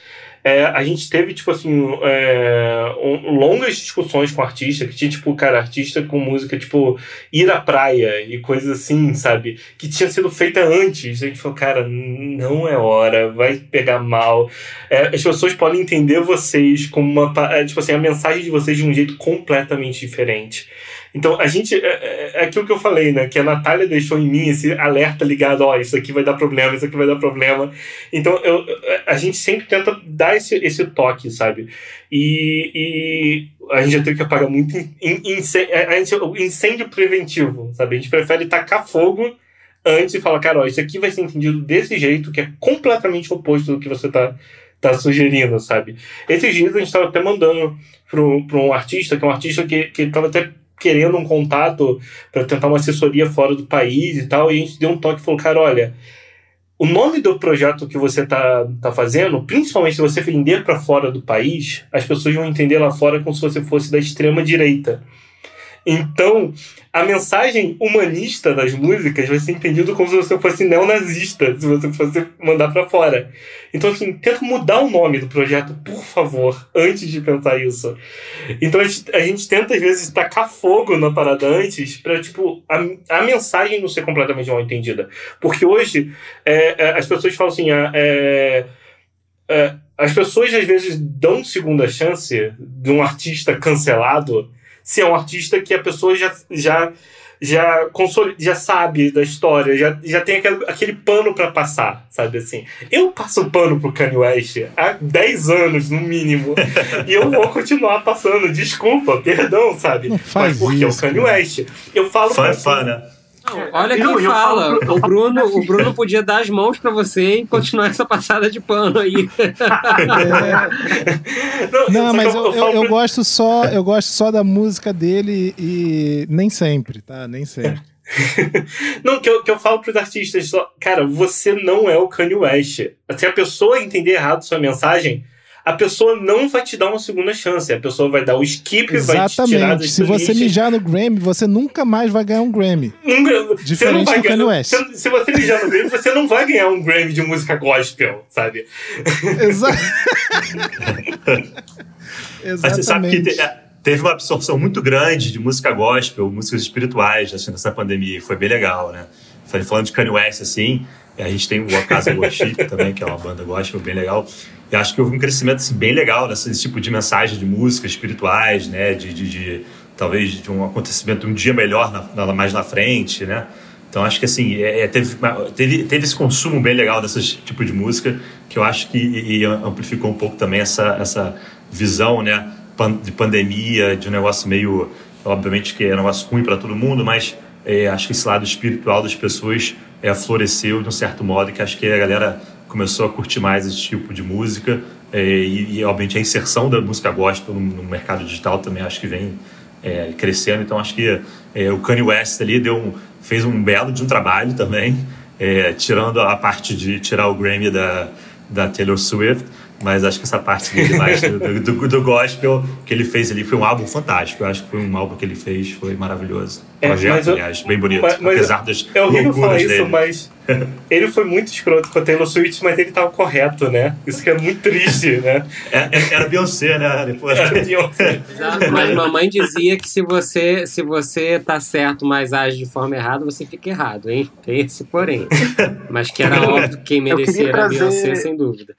É, a gente teve, tipo assim, é, um, longas discussões com artista, que tinha, tipo, cara, artista com música, tipo, ir à praia e coisas assim, sabe? Que tinha sido feita antes. A gente falou, cara, não é hora, vai pegar mal. É, as pessoas podem entender vocês como uma. É, tipo assim, a mensagem de vocês de um jeito completamente diferente. Então, a gente. É, é, é, aquilo que eu falei, né? Que a Natália deixou em mim esse alerta ligado: ó, isso aqui vai dar problema, isso aqui vai dar problema. Então, eu, a gente sempre tenta dar esse, esse toque, sabe? E, e a gente já teve que apagar muito incêndio, gente, incêndio preventivo, sabe? A gente prefere tacar fogo antes e falar: cara, ó, isso aqui vai ser entendido desse jeito, que é completamente oposto do que você tá tá sugerindo, sabe? Esses dias a gente estava até mandando para um artista, que é um artista que, que tava até querendo um contato para tentar uma assessoria fora do país e tal, e a gente deu um toque e falou, cara, olha, o nome do projeto que você tá, tá fazendo, principalmente se você vender para fora do país, as pessoas vão entender lá fora como se você fosse da extrema direita. Então, a mensagem humanista das músicas vai ser entendida como se você fosse neonazista, se você fosse mandar para fora. Então, assim, tenta mudar o nome do projeto, por favor, antes de pensar isso. Então, a gente, a gente tenta, às vezes, tacar fogo na parada antes pra, tipo, a, a mensagem não ser completamente mal entendida. Porque hoje, é, é, as pessoas falam assim, ah, é, é, as pessoas, às vezes, dão segunda chance de um artista cancelado se é um artista que a pessoa já, já, já, console, já sabe da história, já, já tem aquele, aquele pano para passar, sabe assim? Eu passo pano pro Kanye West há 10 anos, no mínimo, e eu vou continuar passando, desculpa, perdão, sabe? Não faz Mas porque isso, é o Kanye West. Eu falo Fã, pra fã, né? Não, olha Eu- quem eu fala. falo pro- O Bruno, o Bruno podia dar as mãos pra você e continuar essa passada de pano aí. Não, Não, só mas eu, eu, eu gosto só, eu gosto só da música dele e nem sempre, tá? Nem sempre. Não, que eu, que eu falo pros artistas, só, cara, você não é o Kanye West. Se a pessoa entender errado sua mensagem, a pessoa não vai te dar uma segunda chance. A pessoa vai dar o skip, vai te tirar Exatamente. Se você mijar no Grammy, você nunca mais vai ganhar um Grammy. Nunca- Diferente do Kanye West. Se, se você mijar no Grammy, você não vai ganhar um Grammy de música gospel, sabe? Exa Mas você sabe que te- é, teve uma absorção muito grande de música gospel, músicas espirituais assim, nessa pandemia. e Foi bem legal, né? Falando de Kanye West, assim, a gente tem o Casa Worship também, que é uma banda gospel bem legal. E acho que houve um crescimento assim, bem legal desse tipo de mensagem de músicas espirituais, né? De, de, de- talvez de um acontecimento um dia melhor na- na- mais na frente, né? Então acho que assim, é, é, teve, teve, teve esse consumo bem legal desse tipo de música que eu acho que e, e amplificou um pouco também essa, essa visão, né? De pandemia, de um negócio meio. Obviamente que é um negócio ruim para todo mundo, mas é, acho que esse lado espiritual das pessoas é, floresceu de um certo modo que acho que a galera começou a curtir mais esse tipo de música é, e, e, obviamente a inserção da música gospel no, no mercado digital também acho que vem é, crescendo. Então acho que é, o Kanye West ali deu um, fez um belo de um trabalho também, é, tirando a parte de tirar o Grammy da, da Taylor Swift. Mas acho que essa parte dele mais do, do, do gospel que ele fez ali foi um álbum fantástico. Eu acho que foi um álbum que ele fez, foi maravilhoso. É, Projeto, eu- aliás, bem bonito. mas- mas apesar das É horrível falar loucuras isso, dele. mas ele foi muito escroto com a Taylor Swift, mas ele tava correto, né? Isso que é muito triste, né? É, é- era Beyoncé, né? Depois... Era Beyoncé. Exato, mas mamãe dizia que se você, se você tá certo, mas age de forma errada, você fica errado, hein? Tem esse porém. Mas que era óbvio que quem merecia era trazer- Beyoncé, sem dúvida.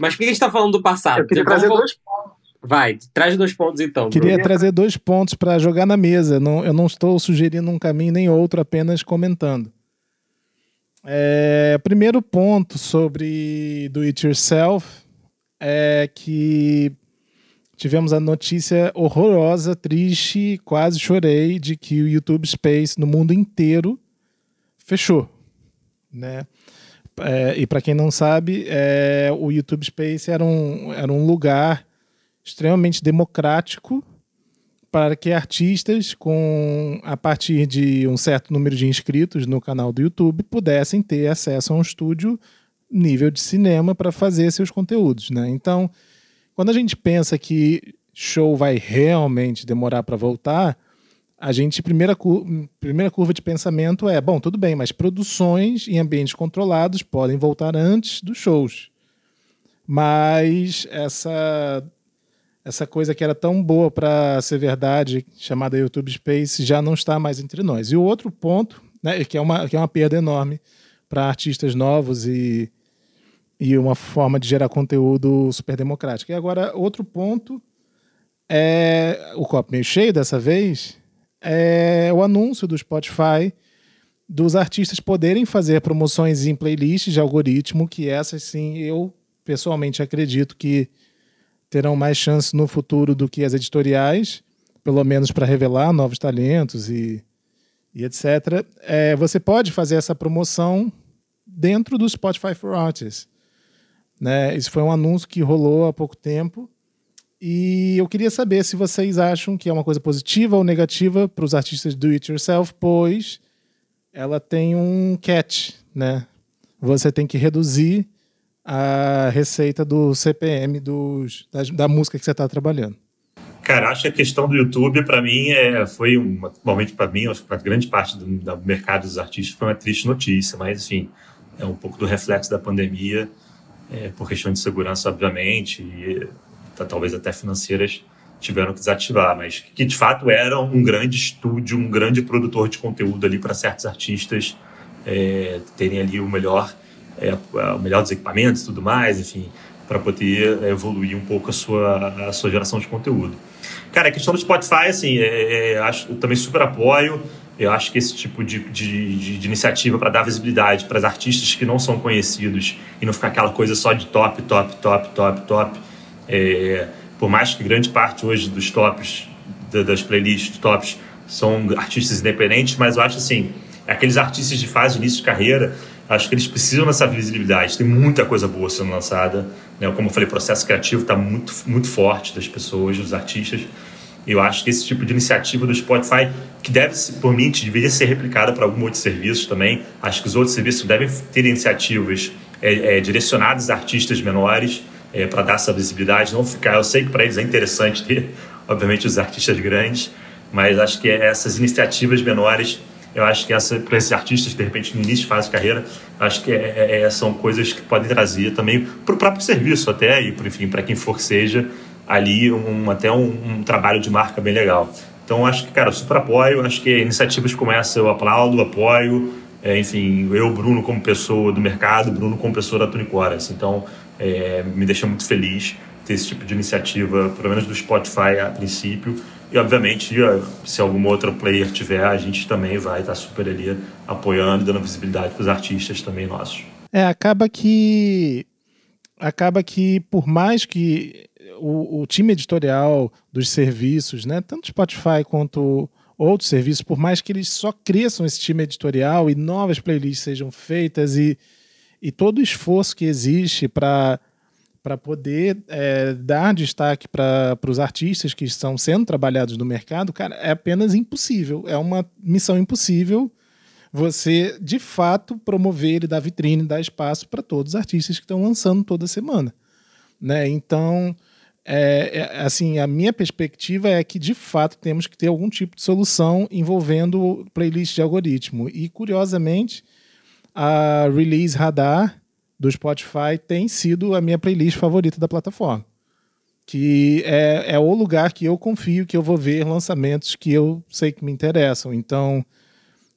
Mas por que a gente tá falando do passado? Eu queria Vamos trazer vol- dois pontos. Vai, traz dois pontos então. Queria Bruno. trazer dois pontos para jogar na mesa. Não, eu não estou sugerindo um caminho nem outro, apenas comentando. É, primeiro ponto sobre do it yourself é que tivemos a notícia horrorosa, triste, quase chorei de que o YouTube Space no mundo inteiro fechou, né? É, e para quem não sabe, é, o YouTube Space era um, era um lugar extremamente democrático para que artistas com a partir de um certo número de inscritos no canal do YouTube pudessem ter acesso a um estúdio nível de cinema para fazer seus conteúdos, né? Então, quando a gente pensa que show vai realmente demorar para voltar, a gente primeira primeira curva de pensamento é, bom, tudo bem, mas produções em ambientes controlados podem voltar antes dos shows. mas essa essa coisa que era tão boa para ser verdade, chamada YouTube Space, já não está mais entre nós. E o outro ponto, né, que é uma, que é uma perda enorme para artistas novos e, e uma forma de gerar conteúdo super democrática. E agora, outro ponto é o copo meio cheio dessa vez, é o anúncio do Spotify dos artistas poderem fazer promoções em playlists de algoritmo, que essas sim eu pessoalmente acredito que terão mais chance no futuro do que as editoriais, pelo menos para revelar novos talentos e, e etc. É, você pode fazer essa promoção dentro do Spotify for Artists. Né? Isso foi um anúncio que rolou há pouco tempo. E eu queria saber se vocês acham que é uma coisa positiva ou negativa para os artistas do it yourself, pois ela tem um catch, né? Você tem que reduzir a receita do CPM dos, da, da música que você está trabalhando? Cara, acho que a questão do YouTube, para mim, é, foi um momento para mim, para grande parte do, do, mercado dos artistas, foi uma triste notícia, mas, enfim, é um pouco do reflexo da pandemia, é, por questão de segurança, obviamente, e talvez até financeiras, tiveram que desativar, mas que de fato era um grande estúdio, um grande produtor de conteúdo ali para certos artistas é, terem ali o melhor é, o melhor dos equipamentos tudo mais, enfim, para poder evoluir um pouco a sua, a sua geração de conteúdo. Cara, a questão do Spotify, assim, é, é, acho, eu também super apoio. Eu acho que esse tipo de, de, de iniciativa para dar visibilidade para os artistas que não são conhecidos e não ficar aquela coisa só de top, top, top, top, top. É, por mais que grande parte hoje dos tops, das playlists tops, são artistas independentes, mas eu acho assim, aqueles artistas de fase início de carreira Acho que eles precisam dessa visibilidade. Tem muita coisa boa sendo lançada. Né? Como eu falei, o processo criativo está muito, muito forte das pessoas, dos artistas. Eu acho que esse tipo de iniciativa do Spotify, que deve, por mim, deveria ser replicada para alguns outros serviços também. Acho que os outros serviços devem ter iniciativas é, é, direcionadas a artistas menores é, para dar essa visibilidade. Não ficar. Eu sei que para eles é interessante ter, obviamente, os artistas grandes, mas acho que essas iniciativas menores eu acho que essa para esses artistas de repente no início de fase de carreira acho que é, é, é são coisas que podem trazer também para o próprio serviço até e enfim para quem for que seja ali um, até um, um, trabalho de marca bem legal então acho que cara super apoio acho que iniciativas como essa eu aplaudo apoio é, enfim eu Bruno como pessoa do mercado Bruno como pessoa da Tunicoras então é, me deixa muito feliz ter esse tipo de iniciativa pelo menos do Spotify a princípio e, obviamente, se algum outro player tiver, a gente também vai estar super ali apoiando, dando visibilidade para os artistas também nossos. É, acaba que. Acaba que, por mais que o, o time editorial dos serviços, né, tanto Spotify quanto outros serviços, por mais que eles só cresçam esse time editorial e novas playlists sejam feitas e, e todo o esforço que existe para para poder é, dar destaque para os artistas que estão sendo trabalhados no mercado, cara, é apenas impossível. É uma missão impossível você, de fato, promover e dar vitrine, dar espaço para todos os artistas que estão lançando toda semana. Né? Então, é, é, assim, a minha perspectiva é que, de fato, temos que ter algum tipo de solução envolvendo playlist de algoritmo. E, curiosamente, a Release Radar do Spotify tem sido a minha playlist favorita da plataforma. Que é, é o lugar que eu confio que eu vou ver lançamentos que eu sei que me interessam. Então,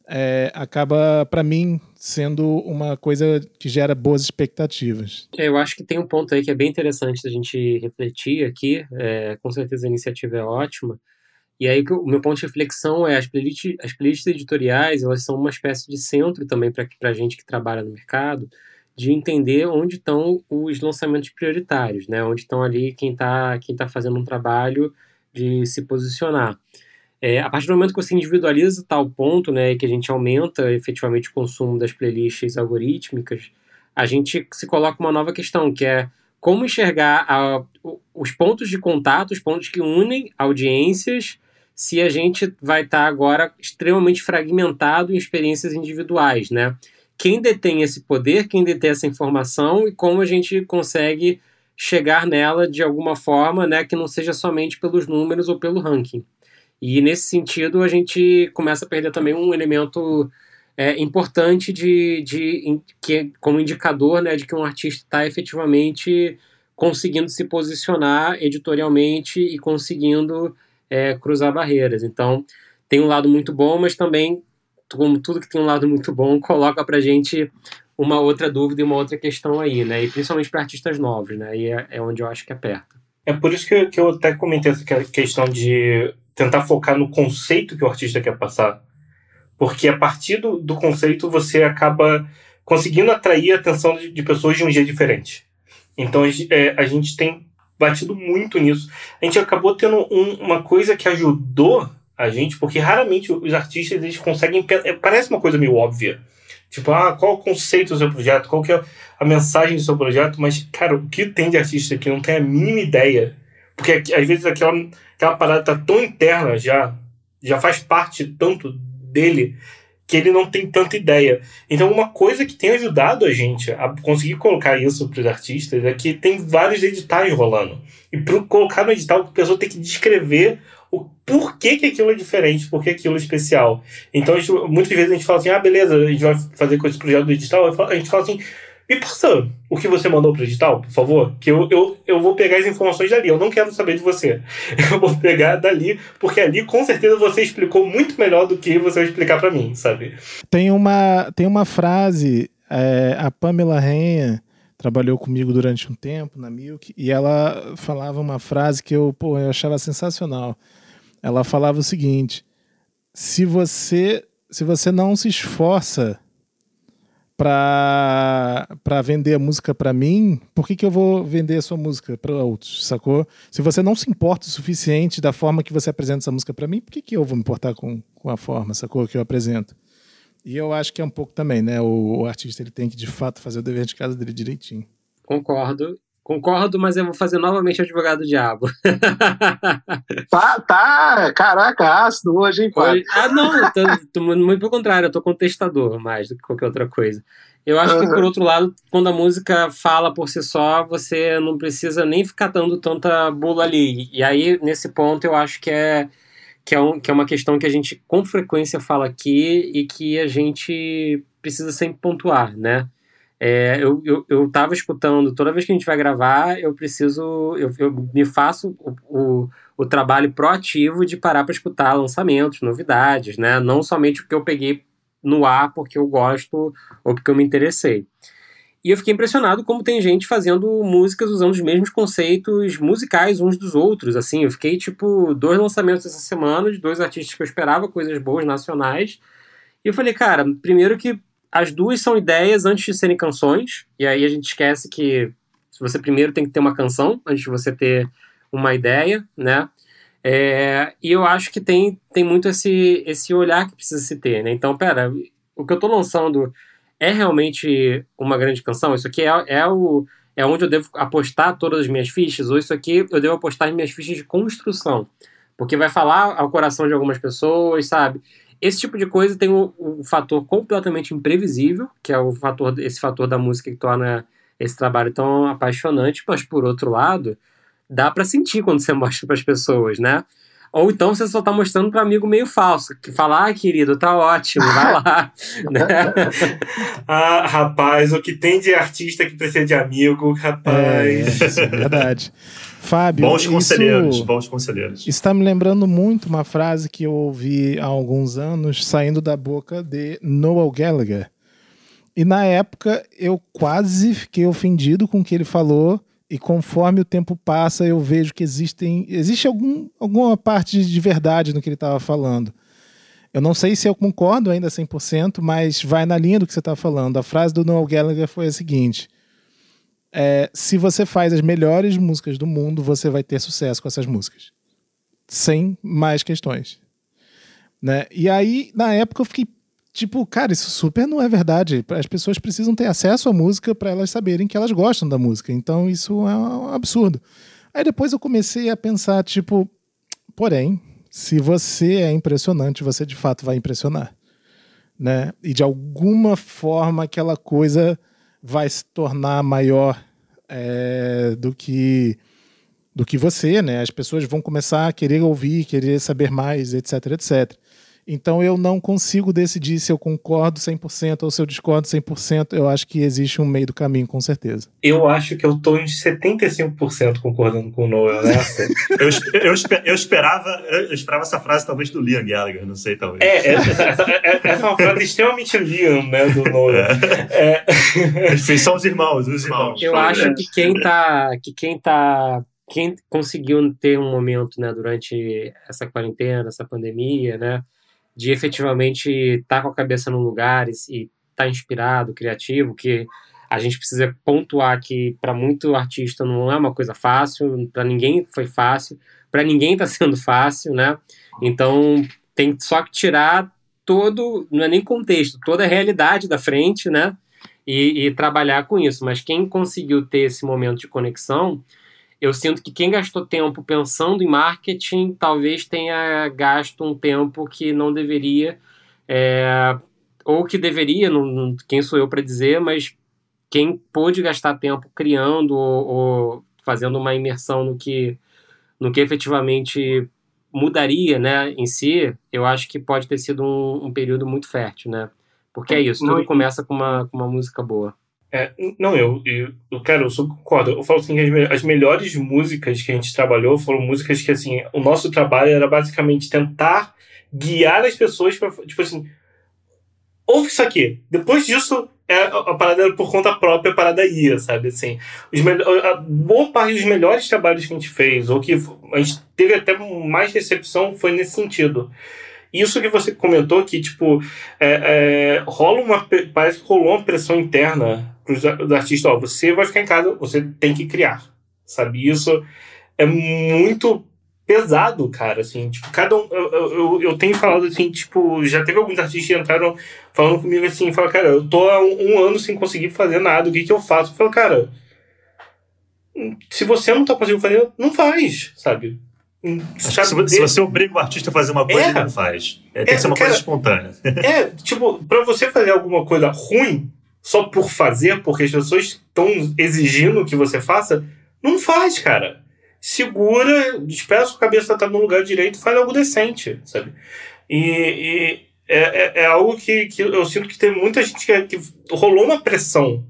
é, acaba, para mim, sendo uma coisa que gera boas expectativas. É, eu acho que tem um ponto aí que é bem interessante da gente refletir aqui. É, com certeza a iniciativa é ótima. E aí o meu ponto de reflexão é as playlists, as playlists editoriais, elas são uma espécie de centro também para a gente que trabalha no mercado de entender onde estão os lançamentos prioritários, né? Onde estão ali quem está quem tá fazendo um trabalho de se posicionar. É, a partir do momento que você individualiza tal ponto, né, e que a gente aumenta efetivamente o consumo das playlists algorítmicas, a gente se coloca uma nova questão, que é como enxergar a, os pontos de contato, os pontos que unem audiências, se a gente vai estar tá agora extremamente fragmentado em experiências individuais, né? quem detém esse poder, quem detém essa informação e como a gente consegue chegar nela de alguma forma, né, que não seja somente pelos números ou pelo ranking. E nesse sentido a gente começa a perder também um elemento é, importante de, de, que como indicador, né, de que um artista está efetivamente conseguindo se posicionar editorialmente e conseguindo é, cruzar barreiras. Então, tem um lado muito bom, mas também, como tudo que tem um lado muito bom, coloca pra gente uma outra dúvida e uma outra questão aí, né? E principalmente para artistas novos, né? E é, é, onde eu acho que aperta. É por isso que, que eu até comentei essa questão de tentar focar no conceito que o artista quer passar. Porque a partir do, do conceito você acaba conseguindo atrair a atenção de, de pessoas de um jeito diferente. Então é, a gente tem batido muito nisso. A gente acabou tendo um, uma coisa que ajudou a gente, porque raramente os artistas eles conseguem. É, parece uma coisa meio óbvia. Tipo, ah, qual o conceito do seu projeto? Qual que é a mensagem do seu projeto? Mas, cara, o que tem de artista que não tem a mínima ideia? Porque às vezes aquela, aquela parada tá tão interna já, já faz parte tanto dele que ele não tem tanta ideia. Então, uma coisa que tem ajudado a gente a conseguir colocar isso para os artistas é que tem vários editais rolando. E para colocar no edital, a pessoa tem que descrever o porquê que aquilo é diferente, por que aquilo é especial. Então, gente, muitas vezes a gente fala assim: ah, beleza, a gente vai fazer com esse projeto do edital. A gente fala assim: me passa o que você mandou pro edital, por favor, que eu, eu, eu vou pegar as informações dali. Eu não quero saber de você. Eu vou pegar dali, porque ali com certeza você explicou muito melhor do que você vai explicar para mim, sabe? Tem uma, tem uma frase, é, a Pamela Renha trabalhou comigo durante um tempo na Milk, e ela falava uma frase que eu, pô, eu achava sensacional. Ela falava o seguinte: se você, se você não se esforça para vender a música para mim, por que, que eu vou vender a sua música para outros, sacou? Se você não se importa o suficiente da forma que você apresenta essa música para mim, por que, que eu vou me importar com, com a forma, sacou, que eu apresento? E eu acho que é um pouco também, né? O, o artista ele tem que de fato fazer o dever de casa dele direitinho. Concordo. Concordo, mas eu vou fazer novamente o advogado do diabo. tá, tá, caraca, ácido hoje, hein, pai? Ah, não, tô, tô, muito pelo contrário, eu tô contestador mais do que qualquer outra coisa. Eu acho uhum. que, por outro lado, quando a música fala por si só, você não precisa nem ficar dando tanta bula ali. E aí, nesse ponto, eu acho que é, que é, um, que é uma questão que a gente com frequência fala aqui e que a gente precisa sempre pontuar, né? É, eu, eu, eu tava escutando, toda vez que a gente vai gravar, eu preciso, eu, eu me faço o, o, o trabalho proativo de parar para escutar lançamentos, novidades, né? Não somente o que eu peguei no ar porque eu gosto ou porque eu me interessei. E eu fiquei impressionado como tem gente fazendo músicas usando os mesmos conceitos musicais uns dos outros. Assim, eu fiquei tipo dois lançamentos essa semana de dois artistas que eu esperava coisas boas nacionais. E eu falei, cara, primeiro que as duas são ideias antes de serem canções, e aí a gente esquece que você primeiro tem que ter uma canção antes de você ter uma ideia, né? É, e eu acho que tem, tem muito esse, esse olhar que precisa se ter, né? Então, pera, o que eu tô lançando é realmente uma grande canção? Isso aqui é, é, o, é onde eu devo apostar todas as minhas fichas? Ou isso aqui eu devo apostar as minhas fichas de construção? Porque vai falar ao coração de algumas pessoas, sabe? Esse tipo de coisa tem um, um, fator completamente imprevisível, que é o fator, esse fator da música que torna esse trabalho tão apaixonante, mas por outro lado, dá para sentir quando você mostra para as pessoas, né? Ou então você só tá mostrando para amigo meio falso, que fala, ah, querido, tá ótimo, vai lá. né? Ah, rapaz, o que tem de artista que precisa de amigo, rapaz. É, é verdade. Fábio. Bons conselheiros, bons conselheiros. Está me lembrando muito uma frase que eu ouvi há alguns anos saindo da boca de Noel Gallagher. E na época eu quase fiquei ofendido com o que ele falou. E conforme o tempo passa, eu vejo que existem, existe algum, alguma parte de verdade no que ele estava falando. Eu não sei se eu concordo ainda 100%, mas vai na linha do que você está falando. A frase do Noel Gallagher foi a seguinte: é, se você faz as melhores músicas do mundo, você vai ter sucesso com essas músicas. Sem mais questões. Né? E aí, na época, eu fiquei tipo, cara, isso super não é verdade. As pessoas precisam ter acesso à música para elas saberem que elas gostam da música. Então, isso é um absurdo. Aí depois eu comecei a pensar, tipo, porém, se você é impressionante, você de fato vai impressionar. Né? E de alguma forma aquela coisa vai se tornar maior é, do que do que você, né? As pessoas vão começar a querer ouvir, querer saber mais, etc, etc. Então eu não consigo decidir se eu concordo 100% ou se eu discordo 100%. Eu acho que existe um meio do caminho, com certeza. Eu acho que eu tô em 75% concordando com o Noel nessa. Eu, espe- eu, espe- eu esperava, eu esperava essa frase talvez do Liam Gallagher, não sei, talvez. É, essa, essa- essa é uma frase extremamente Liam, né, do Noel. É, Enfim, são os irmãos, os irmãos. Eu acho que quem tá. Que quem tá. Quem conseguiu ter um momento, né, durante essa quarentena, essa pandemia, né, de efetivamente estar com a cabeça no lugar e estar tá inspirado, criativo, que a gente precisa pontuar que para muito artista não é uma coisa fácil, para ninguém foi fácil, para ninguém está sendo fácil, né? Então tem só que tirar todo, não é nem contexto, toda a realidade da frente, né? E, e trabalhar com isso. Mas quem conseguiu ter esse momento de conexão, eu sinto que quem gastou tempo pensando em marketing talvez tenha gasto um tempo que não deveria, é, ou que deveria, não, não- quem sou eu para dizer, mas quem pôde gastar tempo criando ou, ou fazendo uma imersão no que, no que efetivamente mudaria né, em si, eu acho que pode ter sido um, um período muito fértil, né? Porque é isso, Não, tudo começa com uma, com uma música boa. É, não, eu, eu, eu, cara, eu concordo. Eu falo assim que as, as melhores músicas que a gente trabalhou foram músicas que, assim, o nosso trabalho era basicamente tentar guiar as pessoas para tipo assim, ouve isso aqui. Depois disso, é, a, parada era por conta própria, a parada ia, sabe? Assim, os a boa parte dos melhores trabalhos que a gente fez, ou que a gente teve até mais recepção, foi nesse sentido. Isso que você comentou que, tipo, é, é, rola uma. Parece que rolou uma pressão interna pros artistas, ó, você vai ficar em casa, você tem que criar. Sabe? Isso é muito pesado, cara, assim, tipo, cada um, eu, eu, eu- tenho falado assim, tipo, já teve alguns artistas que entraram falando comigo assim, fala, cara, eu tô há um, um ano sem conseguir fazer nada, o que que eu faço? Eu cara, se você não tá conseguindo fazer, não faz, sabe? Hum, sabe, se, vo- se você obriga o artista a fazer uma coisa, É. ele não faz. É, tem É, que ser uma cara, coisa espontânea. É, tipo, pra você fazer alguma coisa ruim só por fazer, porque as pessoas estão exigindo que você faça, não faz, cara. Segura, espera sua cabeça estar no lugar direito faz algo decente, sabe? E, e é, é, é algo que, que eu sinto que tem muita gente que, que rolou uma pressão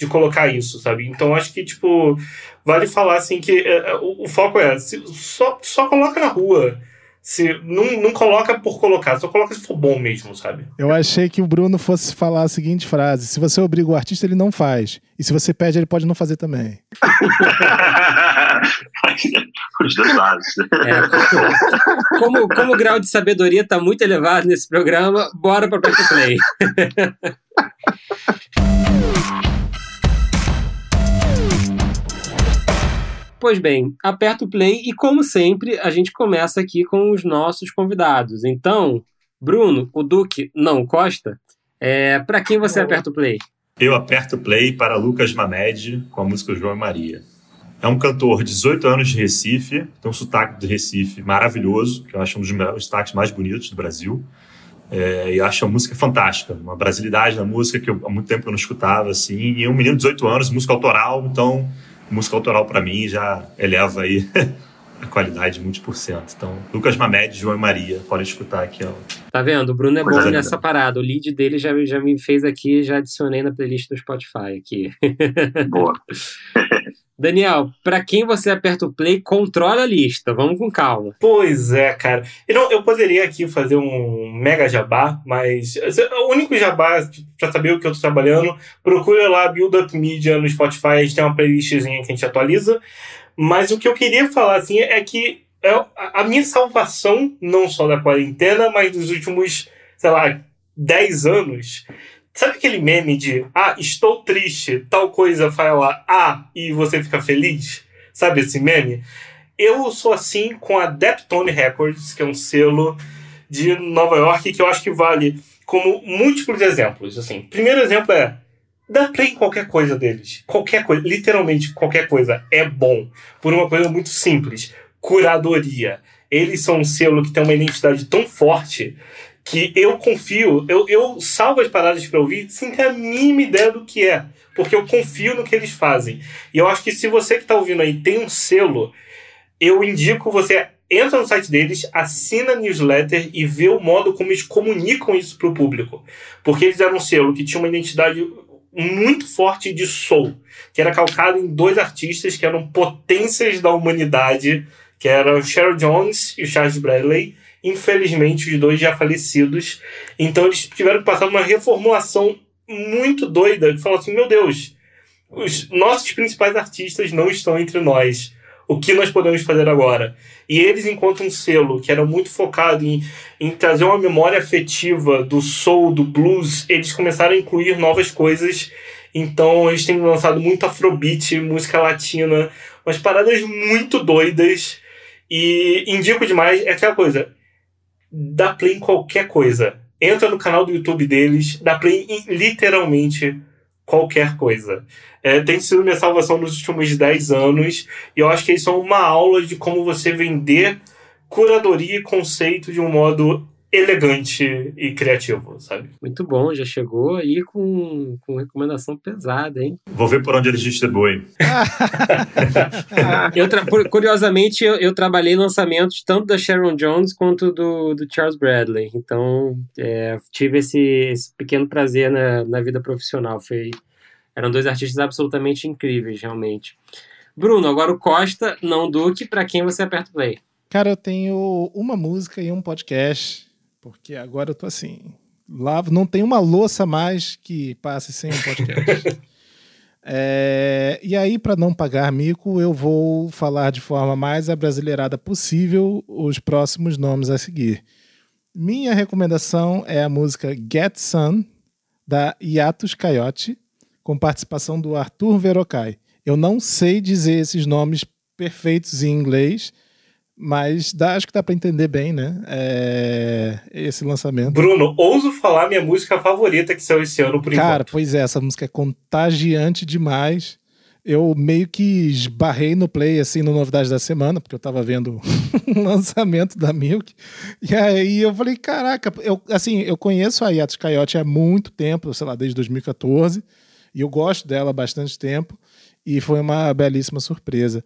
de colocar isso, sabe? Então acho que, tipo, vale falar assim que é, é, o, o foco é se- só, só coloca na rua. Se, não, não coloca por colocar, só coloca se for bom mesmo, sabe? Eu achei que o Bruno fosse falar a seguinte frase: se você obriga o artista, ele não faz. E se você pede, ele pode não fazer também. Os dois lados. É, como, como o grau de sabedoria está muito elevado nesse programa, bora para o Play. Pois bem, aperta o play e, como sempre, a gente começa aqui com os nossos convidados. Então, Bruno, o Duque, não Costa, é, para quem você aperta o play? Eu aperto play para Lucas Mamed com a música João e Maria. É um cantor de 18 anos de Recife, tem um sotaque de Recife maravilhoso, que eu acho um dos me- os sotaques mais bonitos do Brasil. É, e acho a música fantástica, uma brasilidade na música que eu, há muito tempo eu não escutava, assim. E é um menino de 18 anos, música autoral, então música autoral para mim já eleva aí a qualidade muitos por cento. Então, Lucas Mamed, João e Maria, pode escutar aqui. Ó. Tá vendo? O Bruno é Coisa bom linda. nessa parada. O lead dele já, já me fez aqui, já adicionei na playlist do Spotify aqui. Boa. Daniel, pra quem você aperta o play, controla a lista. Vamos com calma. Pois é, cara. Eu, não, eu poderia aqui fazer um mega jabá, mas o único jabá pra saber o que eu tô trabalhando, procura lá Build Up Media no Spotify, a gente tem uma playlistzinha que a gente atualiza. Mas o que eu queria falar, assim, é que é a minha salvação, não só da quarentena, mas dos últimos, sei lá, 10 anos. Sabe aquele meme de, ah, estou triste, tal coisa fala ah, e você fica feliz? Sabe esse meme? Eu sou assim com a Deptone Records, que é um selo de Nova York que eu acho que vale como múltiplos exemplos. Assim, primeiro exemplo é dá play em qualquer coisa deles. Qualquer coisa, literalmente qualquer coisa é bom. Por uma coisa muito simples: curadoria. Eles são um selo que tem uma identidade tão forte que eu confio, eu, eu salvo as paradas para ouvir sem ter a mínima ideia do que é. Porque eu confio no que eles fazem. E eu acho que se você que está ouvindo aí tem um selo, eu indico você entra no site deles, assina a newsletter e vê o modo como eles comunicam isso para o público. Porque eles eram um selo que tinha uma identidade muito forte de soul, que era calcado em dois artistas que eram potências da humanidade, que eram Cheryl Jones e Charles Bradley. Infelizmente, os dois já falecidos. Então, eles tiveram que passar uma reformulação muito doida, que falou assim: meu Deus, os nossos principais artistas não estão entre nós. O que nós podemos fazer agora? E eles, enquanto um selo que era muito focado em, em trazer uma memória afetiva do soul, do blues, eles começaram a incluir novas coisas. Então, eles têm lançado muito afrobeat, música latina, umas paradas muito doidas. E indico demais, é aquela coisa, dá play em qualquer coisa. Entra no canal do YouTube deles, dá play em literalmente qualquer coisa. É, tem sido minha salvação nos últimos 10 anos, e eu acho que eles são uma aula de como você vender curadoria e conceito de um modo elegante e criativo, sabe? Muito bom, já chegou aí com, com recomendação pesada, hein? Vou ver por onde eles distribuem. eu curiosamente, eu, eu, trabalhei lançamentos tanto da Sharon Jones quanto do, do Charles Bradley. Então, é, tive esse, esse, pequeno prazer na, na vida profissional. Foi, eram dois artistas absolutamente incríveis, realmente. Bruno, agora o Costa, não Duque, para quem você aperta o play? Cara, eu tenho uma música e um podcast porque agora eu tô assim, lavo, não tem uma louça mais que passe sem um podcast. é, e aí, para não pagar mico, eu vou falar de forma mais abrasileirada possível os próximos nomes a seguir. Minha recomendação é a música Get Sun, da Iatus Coyote, com participação do Arthur Verocai. Eu não sei dizer esses nomes perfeitos em inglês, mas dá, acho que dá para entender bem, né? É, esse lançamento. Bruno, ouso falar minha música favorita que saiu esse ano por Cara, enquanto. pois é, essa música é contagiante demais. Eu meio que esbarrei no play, assim, no Novidade da Semana, porque eu tava vendo o lançamento da Milk. E aí eu falei, caraca, eu, assim, eu conheço a Yatos Coyote há muito tempo, sei lá, desde 2014. E eu gosto dela há bastante tempo. E foi uma belíssima surpresa.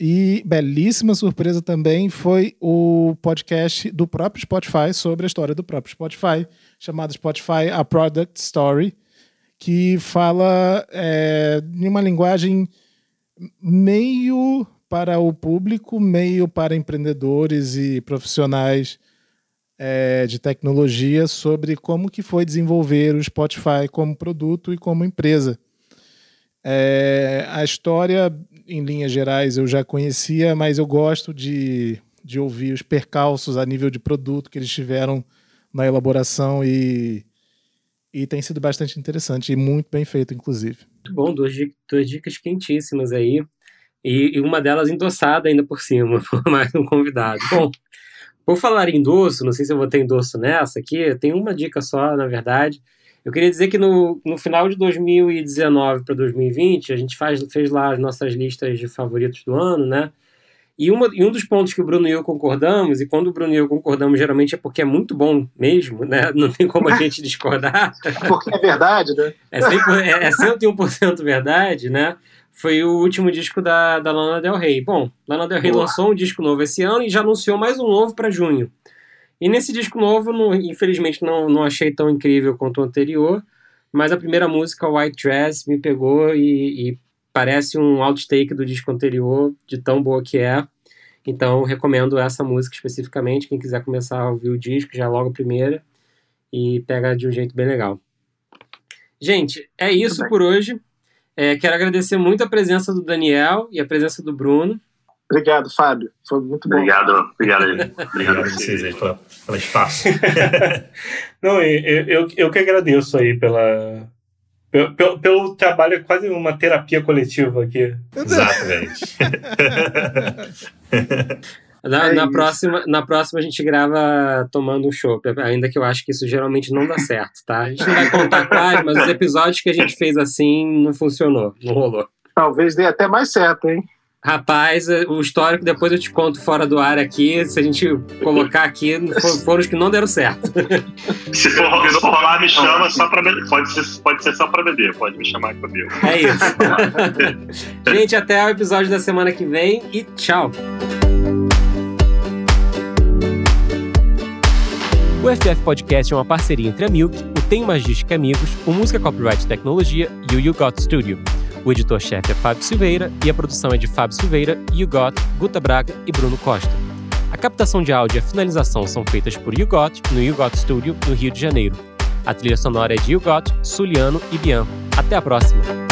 E belíssima surpresa também foi o podcast do próprio Spotify sobre a história do próprio Spotify, chamado Spotify A Product Story, que fala é, em uma linguagem meio para o público, meio para empreendedores e profissionais é, de tecnologia sobre como que foi desenvolver o Spotify como produto e como empresa. É, a história em linhas gerais, eu já conhecia, mas eu gosto de, de ouvir os percalços a nível de produto que eles tiveram na elaboração e, e tem sido bastante interessante e muito bem feito, inclusive. Muito bom, duas, duas dicas quentíssimas aí. E, e, uma delas endossada ainda por cima, por mais um convidado. Bom, por falar em endosso, não sei se eu vou ter endosso nessa aqui, tem uma dica só, na verdade. Eu queria dizer que no, no final de 2019 para 2020, a gente faz, fez lá as nossas listas de favoritos do ano, né? E, uma, e um dos pontos que o Bruno e eu concordamos, e quando o Bruno e eu concordamos, geralmente é porque é muito bom mesmo, né? Não tem como a gente discordar. Porque é verdade, né? É, 100%, é, é 101% verdade, né? Foi o último disco da, da Lana Del Rey. Bom, Lana Del Rey Boa. lançou um disco novo esse ano e já anunciou mais um novo para junho. E nesse disco novo, não, infelizmente, não, não achei tão incrível quanto o anterior, mas a primeira música, White Dress, me pegou e, e parece um outtake do disco anterior, de tão boa que é. Então, recomendo essa música especificamente. Quem quiser começar a ouvir o disco, já logo a primeira. E pega de um jeito bem legal. Gente, é isso por hoje. É, quero agradecer muito a presença do Daniel e a presença do Bruno. Obrigado, Fábio. Foi muito bom. Obrigado, obrigado, obrigado a vocês aí pelo, pelo espaço. Não, eu, eu, eu que agradeço aí pela, pelo, pelo, pelo, trabalho, é quase uma terapia coletiva aqui. Exatamente. na, é na próxima, na próxima a gente grava tomando um chopp, ainda que eu acho que isso geralmente não dá certo, tá? A gente não vai contar quais, mas os episódios que a gente fez assim não funcionou, não rolou. Talvez dê até mais certo, hein? Rapaz, eh, o histórico depois eu te conto fora do ar aqui. Se a gente colocar aqui, foram os que não deram certo. Se for, se rolar, me chama só pra beber. Pode ser, pode ser só pra beber, pode me chamar que eu. É isso. gente, até o episódio da semana que vem e tchau. O FF Podcast é uma parceria entre a Milk, o Tem Magística é Amigos, o Música Copyright Tecnologia e o You Got Studio. O editor-chefe é Fábio Silveira e a produção é de Fábio Silveira, You Got, Guta Braga e Bruno Costa. A captação de áudio e a finalização são feitas por You Got no You Got Studio, no Rio de Janeiro. A trilha sonora é de You Got, Suliano e Bian. Até a próxima!